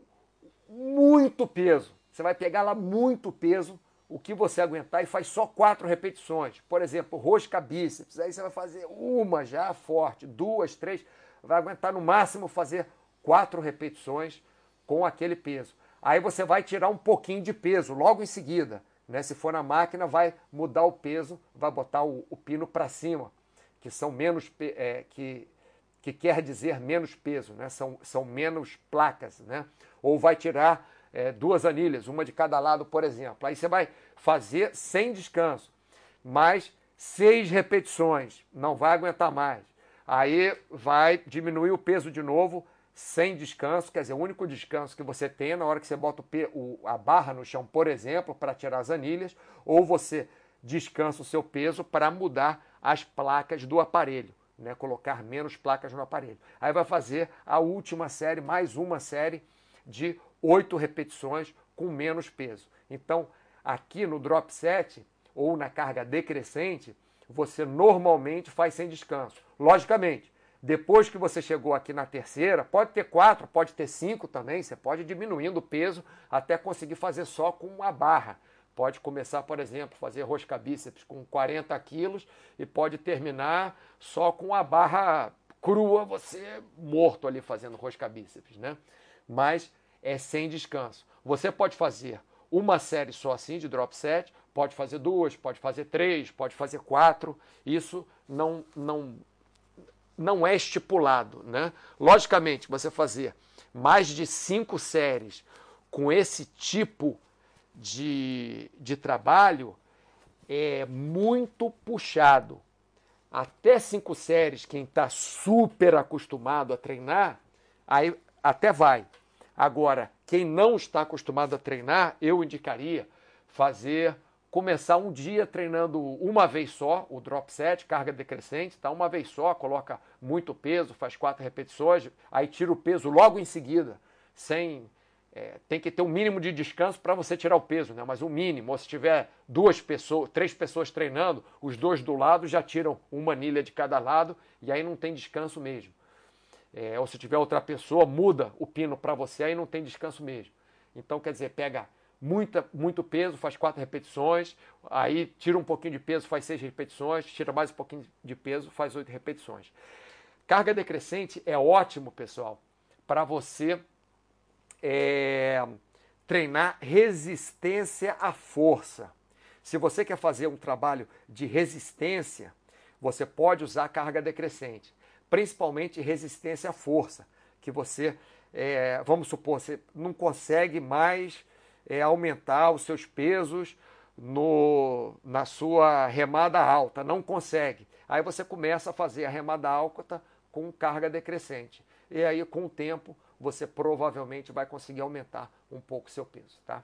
muito peso. Você vai pegar lá muito peso o que você aguentar e faz só quatro repetições. Por exemplo, rosca bíceps, aí você vai fazer uma já forte, duas, três, vai aguentar no máximo fazer quatro repetições com aquele peso. Aí você vai tirar um pouquinho de peso logo em seguida. Né? Se for na máquina, vai mudar o peso, vai botar o, o pino para cima, que são menos é, que, que quer dizer menos peso, né? são, são menos placas, né? Ou vai tirar é, duas anilhas, uma de cada lado, por exemplo. Aí você vai fazer sem descanso, mais seis repetições, não vai aguentar mais. Aí vai diminuir o peso de novo, sem descanso, quer dizer, o único descanso que você tem é na hora que você bota o, a barra no chão, por exemplo, para tirar as anilhas, ou você descansa o seu peso para mudar as placas do aparelho, né? colocar menos placas no aparelho. Aí vai fazer a última série, mais uma série de oito repetições com menos peso. Então, aqui no drop set ou na carga decrescente, você normalmente faz sem descanso. Logicamente, depois que você chegou aqui na terceira, pode ter quatro, pode ter cinco também, você pode ir diminuindo o peso até conseguir fazer só com uma barra. Pode começar, por exemplo, fazer rosca bíceps com 40 quilos e pode terminar só com a barra crua, você morto ali fazendo rosca bíceps, né? Mas é sem descanso. Você pode fazer uma série só assim de drop set, pode fazer duas, pode fazer três, pode fazer quatro. Isso não, não, não é estipulado, né? Logicamente, você fazer mais de cinco séries com esse tipo de, de trabalho é muito puxado. Até cinco séries, quem está super acostumado a treinar, aí até vai. Agora, quem não está acostumado a treinar, eu indicaria fazer começar um dia treinando uma vez só, o drop set, carga decrescente, tá? Uma vez só, coloca muito peso, faz quatro repetições, aí tira o peso logo em seguida, sem é, tem que ter um mínimo de descanso para você tirar o peso, né? mas um mínimo. Ou se tiver duas pessoas, três pessoas treinando, os dois do lado já tiram uma anilha de cada lado e aí não tem descanso mesmo. É, ou se tiver outra pessoa, muda o pino para você, aí não tem descanso mesmo. Então, quer dizer, pega muita, muito peso, faz quatro repetições, aí tira um pouquinho de peso, faz seis repetições, tira mais um pouquinho de peso, faz oito repetições. Carga decrescente é ótimo, pessoal, para você é, treinar resistência à força. Se você quer fazer um trabalho de resistência, você pode usar carga decrescente, principalmente resistência à força, que você, é, vamos supor, você não consegue mais é, aumentar os seus pesos no, na sua remada alta, não consegue. Aí você começa a fazer a remada alta com carga decrescente. E aí, com o tempo, você provavelmente vai conseguir aumentar um pouco seu peso, tá?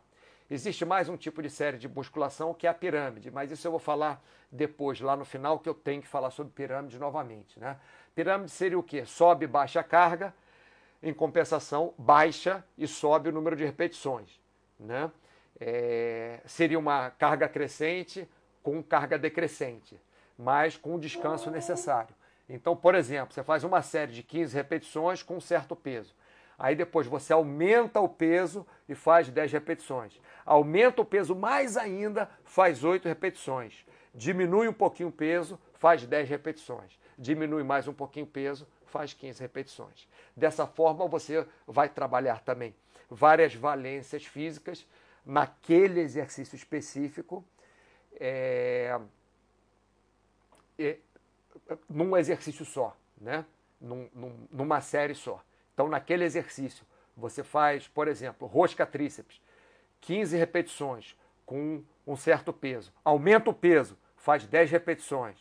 Existe mais um tipo de série de musculação que é a pirâmide, mas isso eu vou falar depois, lá no final, que eu tenho que falar sobre pirâmide novamente, né? Pirâmide seria o quê? Sobe e baixa a carga, em compensação, baixa e sobe o número de repetições, né? É, seria uma carga crescente com carga decrescente, mas com o descanso necessário. Então, por exemplo, você faz uma série de 15 repetições com um certo peso. Aí depois você aumenta o peso e faz 10 repetições. Aumenta o peso mais ainda, faz 8 repetições. Diminui um pouquinho o peso, faz 10 repetições. Diminui mais um pouquinho o peso, faz 15 repetições. Dessa forma você vai trabalhar também várias valências físicas naquele exercício específico, é, é, num exercício só, né? Num, num, numa série só. Então, naquele exercício, você faz, por exemplo, rosca tríceps, 15 repetições com um certo peso. Aumenta o peso, faz 10 repetições.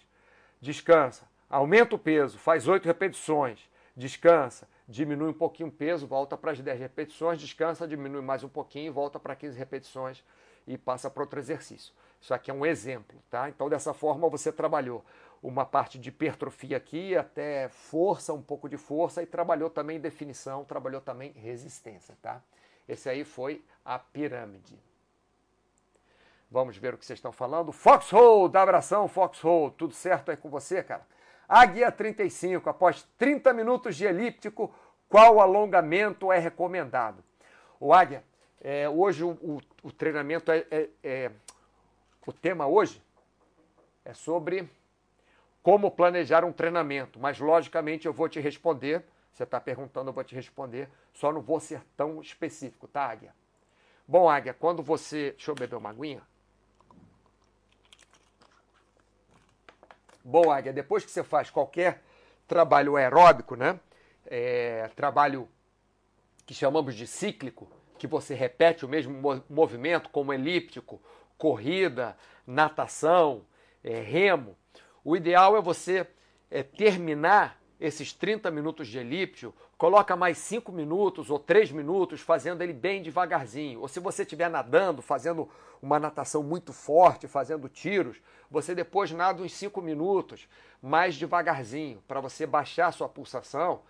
Descansa. Aumenta o peso, faz 8 repetições. Descansa. Diminui um pouquinho o peso, volta para as 10 repetições. Descansa, diminui mais um pouquinho, volta para 15 repetições e passa para outro exercício. Isso aqui é um exemplo, tá? Então, dessa forma, você trabalhou uma parte de hipertrofia aqui, até força, um pouco de força, e trabalhou também definição, trabalhou também resistência, tá? Esse aí foi a pirâmide. Vamos ver o que vocês estão falando. Foxhole, dá abração, Foxhole. Tudo certo aí com você, cara? Águia 35, após 30 minutos de elíptico, qual alongamento é recomendado? O Águia, é, hoje o, o, o treinamento é, é, é, O tema hoje é sobre como planejar um treinamento, mas logicamente eu vou te responder. Você está perguntando, eu vou te responder. Só não vou ser tão específico, tá, Águia? Bom, Águia, quando você. Deixa eu beber uma aguinha. Bom, Águia, depois que você faz qualquer trabalho aeróbico, né? É, trabalho que chamamos de cíclico, que você repete o mesmo movimento, como elíptico, corrida, natação, é, remo. O ideal é você é, terminar esses 30 minutos de elíptico, coloca mais 5 minutos ou 3 minutos fazendo ele bem devagarzinho. Ou se você estiver nadando, fazendo uma natação muito forte, fazendo tiros, você depois nada uns 5 minutos mais devagarzinho, para você baixar a sua pulsação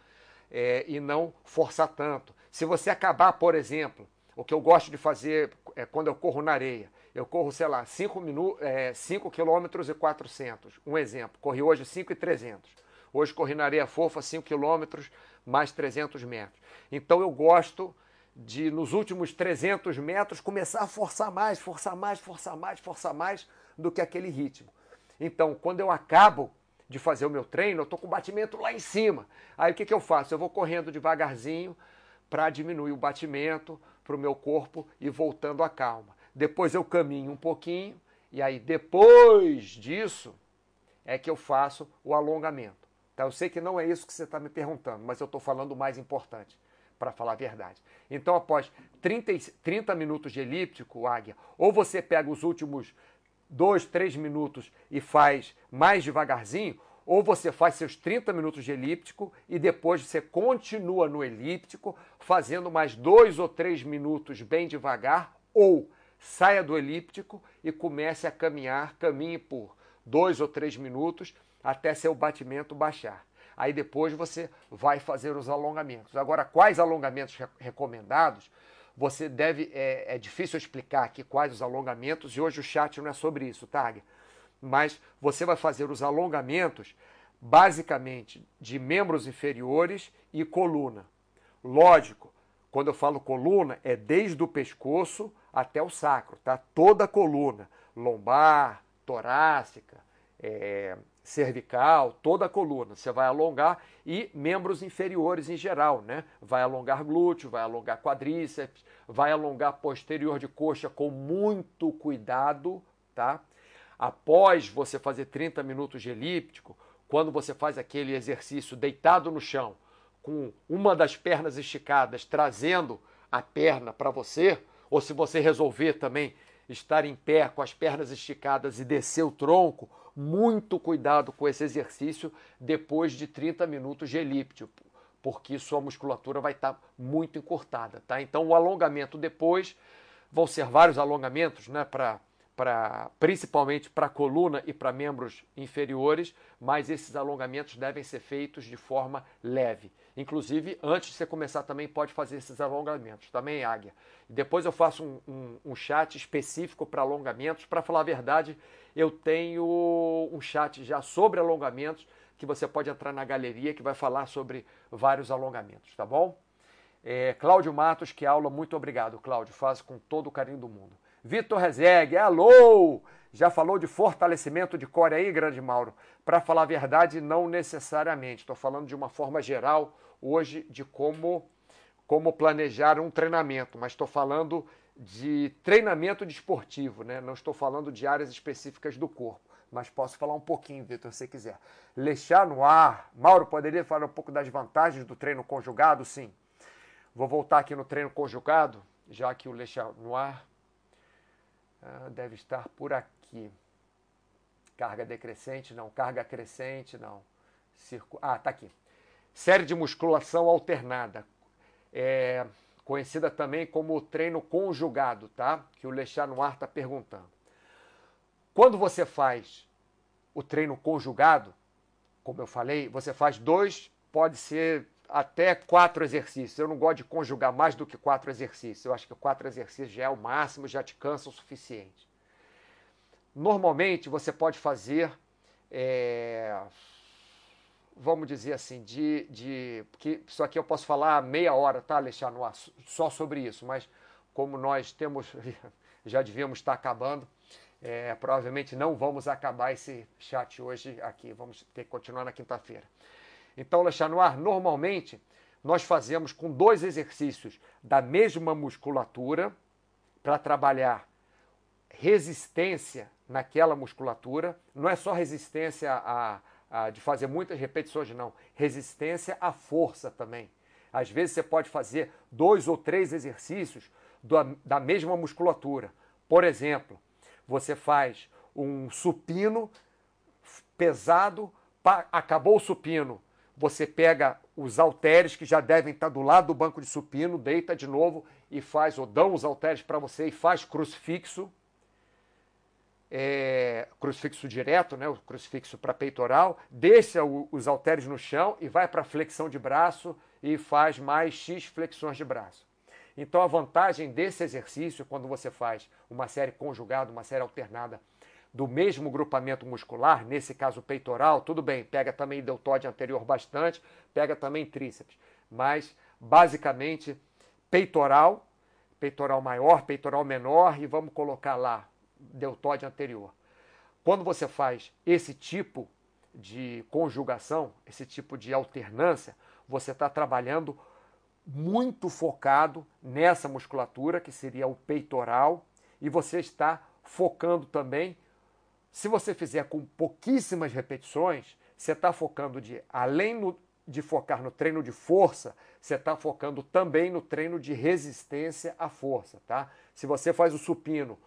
é, e não forçar tanto. Se você acabar, por exemplo, o que eu gosto de fazer é quando eu corro na areia, eu corro, sei lá, 5 é, 5 km e 400. Um exemplo, corri hoje 5 e 300 Hoje corri na areia fofa 5 km mais 300 metros. Então eu gosto de, nos últimos 300 metros, começar a forçar mais, forçar mais, forçar mais, forçar mais do que aquele ritmo. Então, quando eu acabo de fazer o meu treino, eu estou com o batimento lá em cima. Aí o que, que eu faço? Eu vou correndo devagarzinho para diminuir o batimento para o meu corpo e voltando à calma. Depois eu caminho um pouquinho e aí depois disso é que eu faço o alongamento. Tá? Eu sei que não é isso que você está me perguntando, mas eu estou falando o mais importante, para falar a verdade. Então, após 30, 30 minutos de elíptico, águia, ou você pega os últimos 2, 3 minutos e faz mais devagarzinho, ou você faz seus 30 minutos de elíptico e depois você continua no elíptico, fazendo mais 2 ou 3 minutos bem devagar, ou saia do elíptico e comece a caminhar, caminhe por 2 ou 3 minutos até seu batimento baixar. Aí depois você vai fazer os alongamentos. Agora, quais alongamentos recomendados? Você deve. É, é, difícil explicar aqui quais os alongamentos, e hoje o chat não é sobre isso, tá? Mas você vai fazer os alongamentos basicamente de membros inferiores e coluna. Lógico, quando eu falo coluna, é desde o pescoço até o sacro, tá? Toda a coluna, lombar, torácica, é, cervical, toda a coluna. Você vai alongar e membros inferiores em geral, né? Vai alongar glúteo, vai alongar quadríceps, vai alongar posterior de coxa com muito cuidado, tá? Após você fazer 30 minutos de elíptico, quando você faz aquele exercício deitado no chão, com uma das pernas esticadas, trazendo a perna para você, ou se você resolver também estar em pé com as pernas esticadas e descer o tronco, muito cuidado com esse exercício depois de 30 minutos de elíptico, porque sua musculatura vai estar muito encurtada, tá? Então o alongamento depois vão ser vários alongamentos, né, para para principalmente para coluna e para membros inferiores, mas esses alongamentos devem ser feitos de forma leve. Inclusive, antes de você começar também pode fazer esses alongamentos, também águia. Depois eu faço um, um, um chat específico para alongamentos. Para falar a verdade, eu tenho um chat já sobre alongamentos que você pode entrar na galeria que vai falar sobre vários alongamentos, tá bom? É, Cláudio Matos, que aula, muito obrigado, Cláudio. Faz com todo o carinho do mundo. Vitor Rezegue, alô! Já falou de fortalecimento de core aí, grande Mauro? Para falar a verdade, não necessariamente. Estou falando de uma forma geral hoje de como, como planejar um treinamento, mas estou falando de treinamento desportivo, né? não estou falando de áreas específicas do corpo, mas posso falar um pouquinho, Vitor, se quiser. Lechar no ar. Mauro, poderia falar um pouco das vantagens do treino conjugado? Sim. Vou voltar aqui no treino conjugado, já que o Lechar no ar ah, deve estar por aqui. Carga decrescente, não. Carga crescente, não. Circu... Ah, tá aqui. Série de musculação alternada. É, conhecida também como treino conjugado, tá? Que o Lechar Noir está perguntando. Quando você faz o treino conjugado, como eu falei, você faz dois, pode ser até quatro exercícios. Eu não gosto de conjugar mais do que quatro exercícios. Eu acho que quatro exercícios já é o máximo, já te cansa o suficiente. Normalmente você pode fazer, é, vamos dizer assim, de, de. que Isso aqui eu posso falar meia hora, tá, Alexandre, só sobre isso, mas como nós temos, já devíamos estar acabando. É, provavelmente não vamos acabar esse chat hoje aqui, vamos ter que continuar na quinta-feira. Então, Lechanoir, normalmente nós fazemos com dois exercícios da mesma musculatura para trabalhar resistência naquela musculatura. Não é só resistência a, a, de fazer muitas repetições, não. Resistência à força também. Às vezes você pode fazer dois ou três exercícios do, da mesma musculatura. Por exemplo, você faz um supino pesado, acabou o supino, você pega os halteres que já devem estar do lado do banco de supino, deita de novo e faz, ou dão os halteres para você e faz crucifixo, é, crucifixo direto, né, o crucifixo para peitoral, deixa o, os halteres no chão e vai para flexão de braço e faz mais X flexões de braço. Então a vantagem desse exercício, quando você faz uma série conjugada, uma série alternada, do mesmo grupamento muscular, nesse caso peitoral, tudo bem, pega também deltóide anterior bastante, pega também tríceps, mas basicamente peitoral, peitoral maior, peitoral menor e vamos colocar lá deltóide anterior. Quando você faz esse tipo de conjugação, esse tipo de alternância, você está trabalhando muito focado nessa musculatura, que seria o peitoral, e você está focando também se você fizer com pouquíssimas repetições, você está focando de, além no, de focar no treino de força, você está focando também no treino de resistência à força, tá? Se você faz o supino,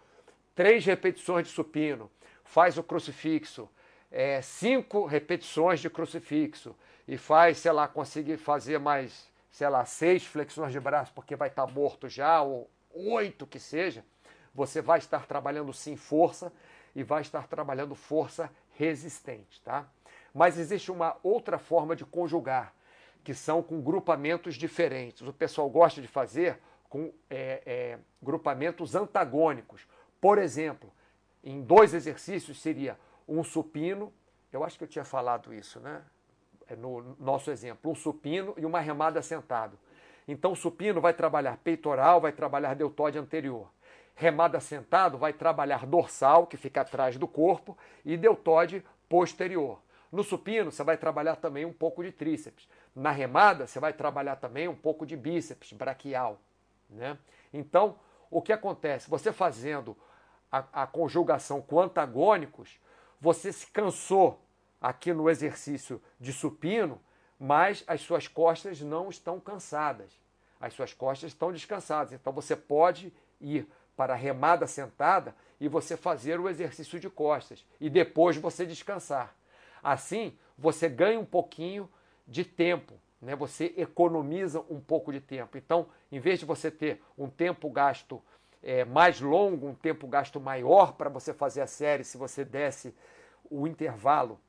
três repetições de supino, faz o crucifixo, é, cinco repetições de crucifixo e faz, sei lá, conseguir fazer mais, sei lá, seis flexões de braço porque vai estar tá morto já, ou oito que seja, você vai estar trabalhando sim força e vai estar trabalhando força resistente, tá? Mas existe uma outra forma de conjugar, que são com grupamentos diferentes. O pessoal gosta de fazer com é, é, grupamentos antagônicos. Por exemplo, em dois exercícios seria um supino, eu acho que eu tinha falado isso, né? É no nosso exemplo, um supino e uma remada sentado. Então, supino vai trabalhar peitoral, vai trabalhar deltóide anterior. Remada sentado vai trabalhar dorsal, que fica atrás do corpo, e deltóide posterior. No supino, você vai trabalhar também um pouco de tríceps. Na remada, você vai trabalhar também um pouco de bíceps braquial. Né? Então, o que acontece? Você fazendo a, a conjugação com antagônicos, você se cansou aqui no exercício de supino, mas as suas costas não estão cansadas. As suas costas estão descansadas. Então, você pode ir para a remada sentada e você fazer o exercício de costas e depois você descansar. Assim, você ganha um pouquinho de tempo, né? você economiza um pouco de tempo. Então, em vez de você ter um tempo gasto é, mais longo, um tempo gasto maior para você fazer a série, se você desse o intervalo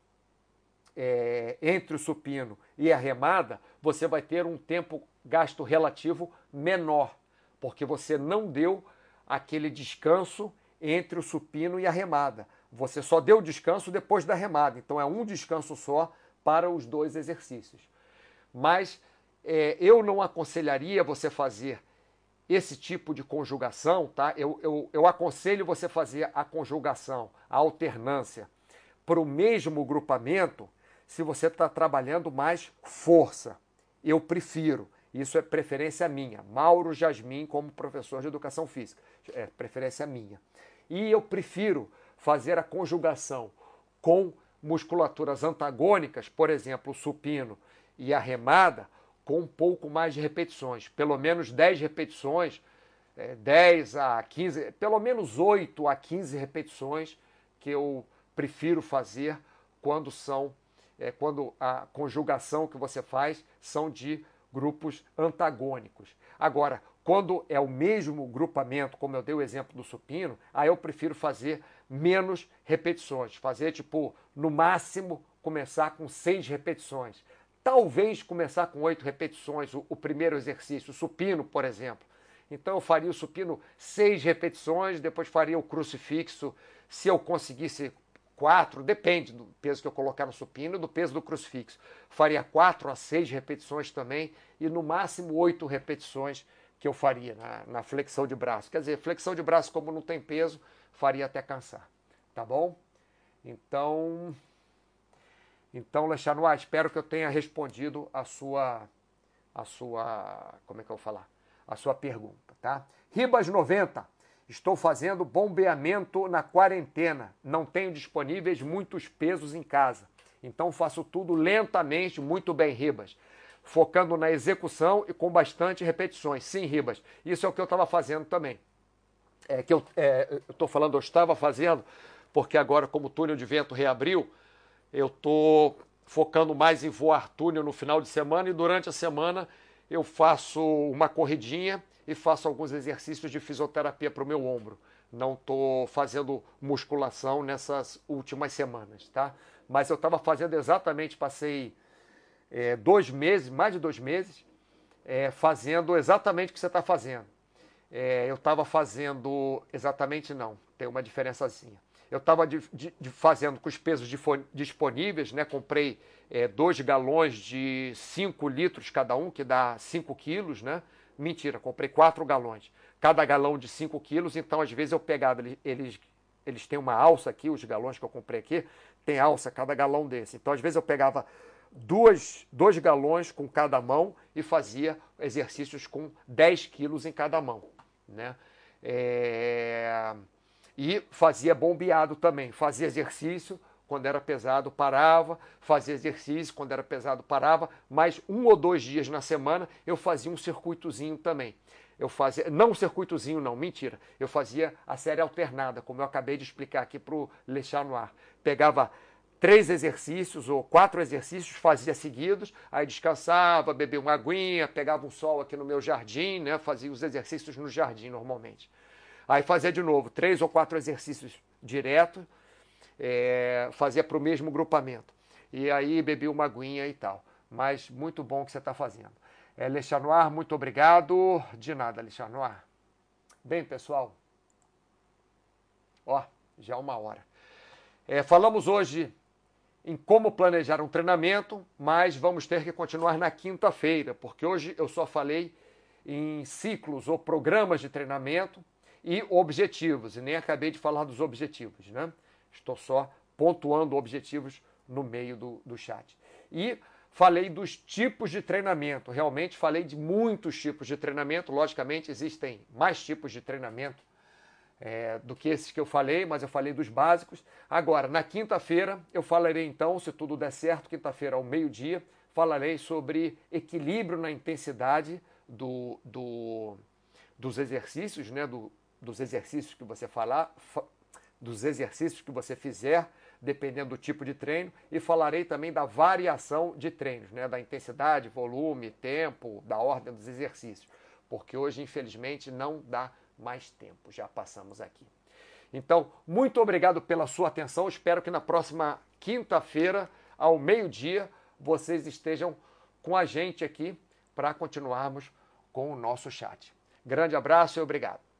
é, entre o supino e a remada, você vai ter um tempo gasto relativo menor, porque você não deu aquele descanso entre o supino e a remada. Você só deu descanso depois da remada, então é um descanso só para os dois exercícios. Mas é, eu não aconselharia você fazer esse tipo de conjugação, tá? Eu, eu, eu aconselho você fazer a conjugação, a alternância, para o mesmo grupamento se você está trabalhando mais força. Eu prefiro. Isso é preferência minha. Mauro Jasmin, como professor de educação física, é preferência minha. E eu prefiro fazer a conjugação com musculaturas antagônicas, por exemplo, o supino e a remada, com um pouco mais de repetições, pelo menos 10 repetições, é, 10 a 15, pelo menos 8 a 15 repetições que eu prefiro fazer quando são, é, quando a conjugação que você faz são de grupos antagônicos. Agora, quando é o mesmo grupamento, como eu dei o exemplo do supino, aí eu prefiro fazer menos repetições, fazer tipo, no máximo, começar com seis repetições. Talvez começar com oito repetições, o, o primeiro exercício, o supino, por exemplo. Então eu faria o supino seis repetições, depois faria o crucifixo, se eu conseguisse quatro, depende do peso que eu colocar no supino do peso do crucifixo. Faria quatro a seis repetições também e no máximo oito repetições que eu faria na, na, flexão de braço. Quer dizer, flexão de braço, como não tem peso, faria até cansar. Tá bom? Então, então, Lechanois, espero que eu tenha respondido a sua, a sua, como é que eu vou falar? A sua pergunta, tá? Ribas 90. Estou fazendo bombeamento na quarentena. Não tenho disponíveis muitos pesos em casa. Então faço tudo lentamente, muito bem, Ribas. Focando na execução e com bastante repetições. Sim, Ribas. Isso é o que eu estava fazendo também. É que eu é, estou falando, eu estava fazendo, porque agora, como o túnel de vento reabriu, eu estou focando mais em voar túnel no final de semana e durante a semana eu faço uma corridinha e faço alguns exercícios de fisioterapia para o meu ombro. Não estou fazendo musculação nessas últimas semanas, tá? Mas eu estava fazendo exatamente, passei é, dois meses, mais de dois meses, é, fazendo exatamente o que você está fazendo. É, eu estava fazendo exatamente não, tem uma diferençazinha. Eu estava fazendo com os pesos disponíveis, né? Comprei é, dois galões de 5 litros cada um, que dá 5 quilos, né? Mentira, comprei quatro galões. Cada galão de 5 quilos, então às vezes eu pegava, eles, eles têm uma alça aqui, os galões que eu comprei aqui, tem alça cada galão desse. Então às vezes eu pegava duas, dois galões com cada mão e fazia exercícios com 10 quilos em cada mão. Né? É... E fazia bombeado também, fazia exercício quando era pesado, parava, fazia exercício quando era pesado, parava, mas um ou dois dias na semana eu fazia um circuitozinho também. Eu fazia, não um circuitozinho não, mentira, eu fazia a série alternada, como eu acabei de explicar aqui para o Lechar no ar. Pegava três exercícios ou quatro exercícios, fazia seguidos, aí descansava, bebia uma aguinha, pegava um sol aqui no meu jardim, né? fazia os exercícios no jardim normalmente. Aí fazia de novo três ou quatro exercícios direto, é, fazia para o mesmo grupamento. E aí bebia uma aguinha e tal. Mas muito bom que você está fazendo. É, Lechanoir, muito obrigado. De nada, Lechanoir. Bem, pessoal. Ó, já uma hora. É, falamos hoje em como planejar um treinamento, mas vamos ter que continuar na quinta-feira, porque hoje eu só falei em ciclos ou programas de treinamento e objetivos, e nem acabei de falar dos objetivos, né? Estou só pontuando objetivos no meio do, do chat. E falei dos tipos de treinamento, realmente falei de muitos tipos de treinamento, logicamente existem mais tipos de treinamento é, do que esses que eu falei, mas eu falei dos básicos. Agora, na quinta-feira, eu falarei então, se tudo der certo, quinta-feira ao meio-dia, falarei sobre equilíbrio na intensidade do, do, dos exercícios, né, do, dos exercícios que você falar, fa, dos exercícios que você fizer, dependendo do tipo de treino, e falarei também da variação de treinos, né, da intensidade, volume, tempo, da ordem dos exercícios, porque hoje, infelizmente, não dá mais tempo, já passamos aqui. Então, muito obrigado pela sua atenção. Espero que na próxima quinta-feira, ao meio-dia, vocês estejam com a gente aqui para continuarmos com o nosso chat. Grande abraço e obrigado.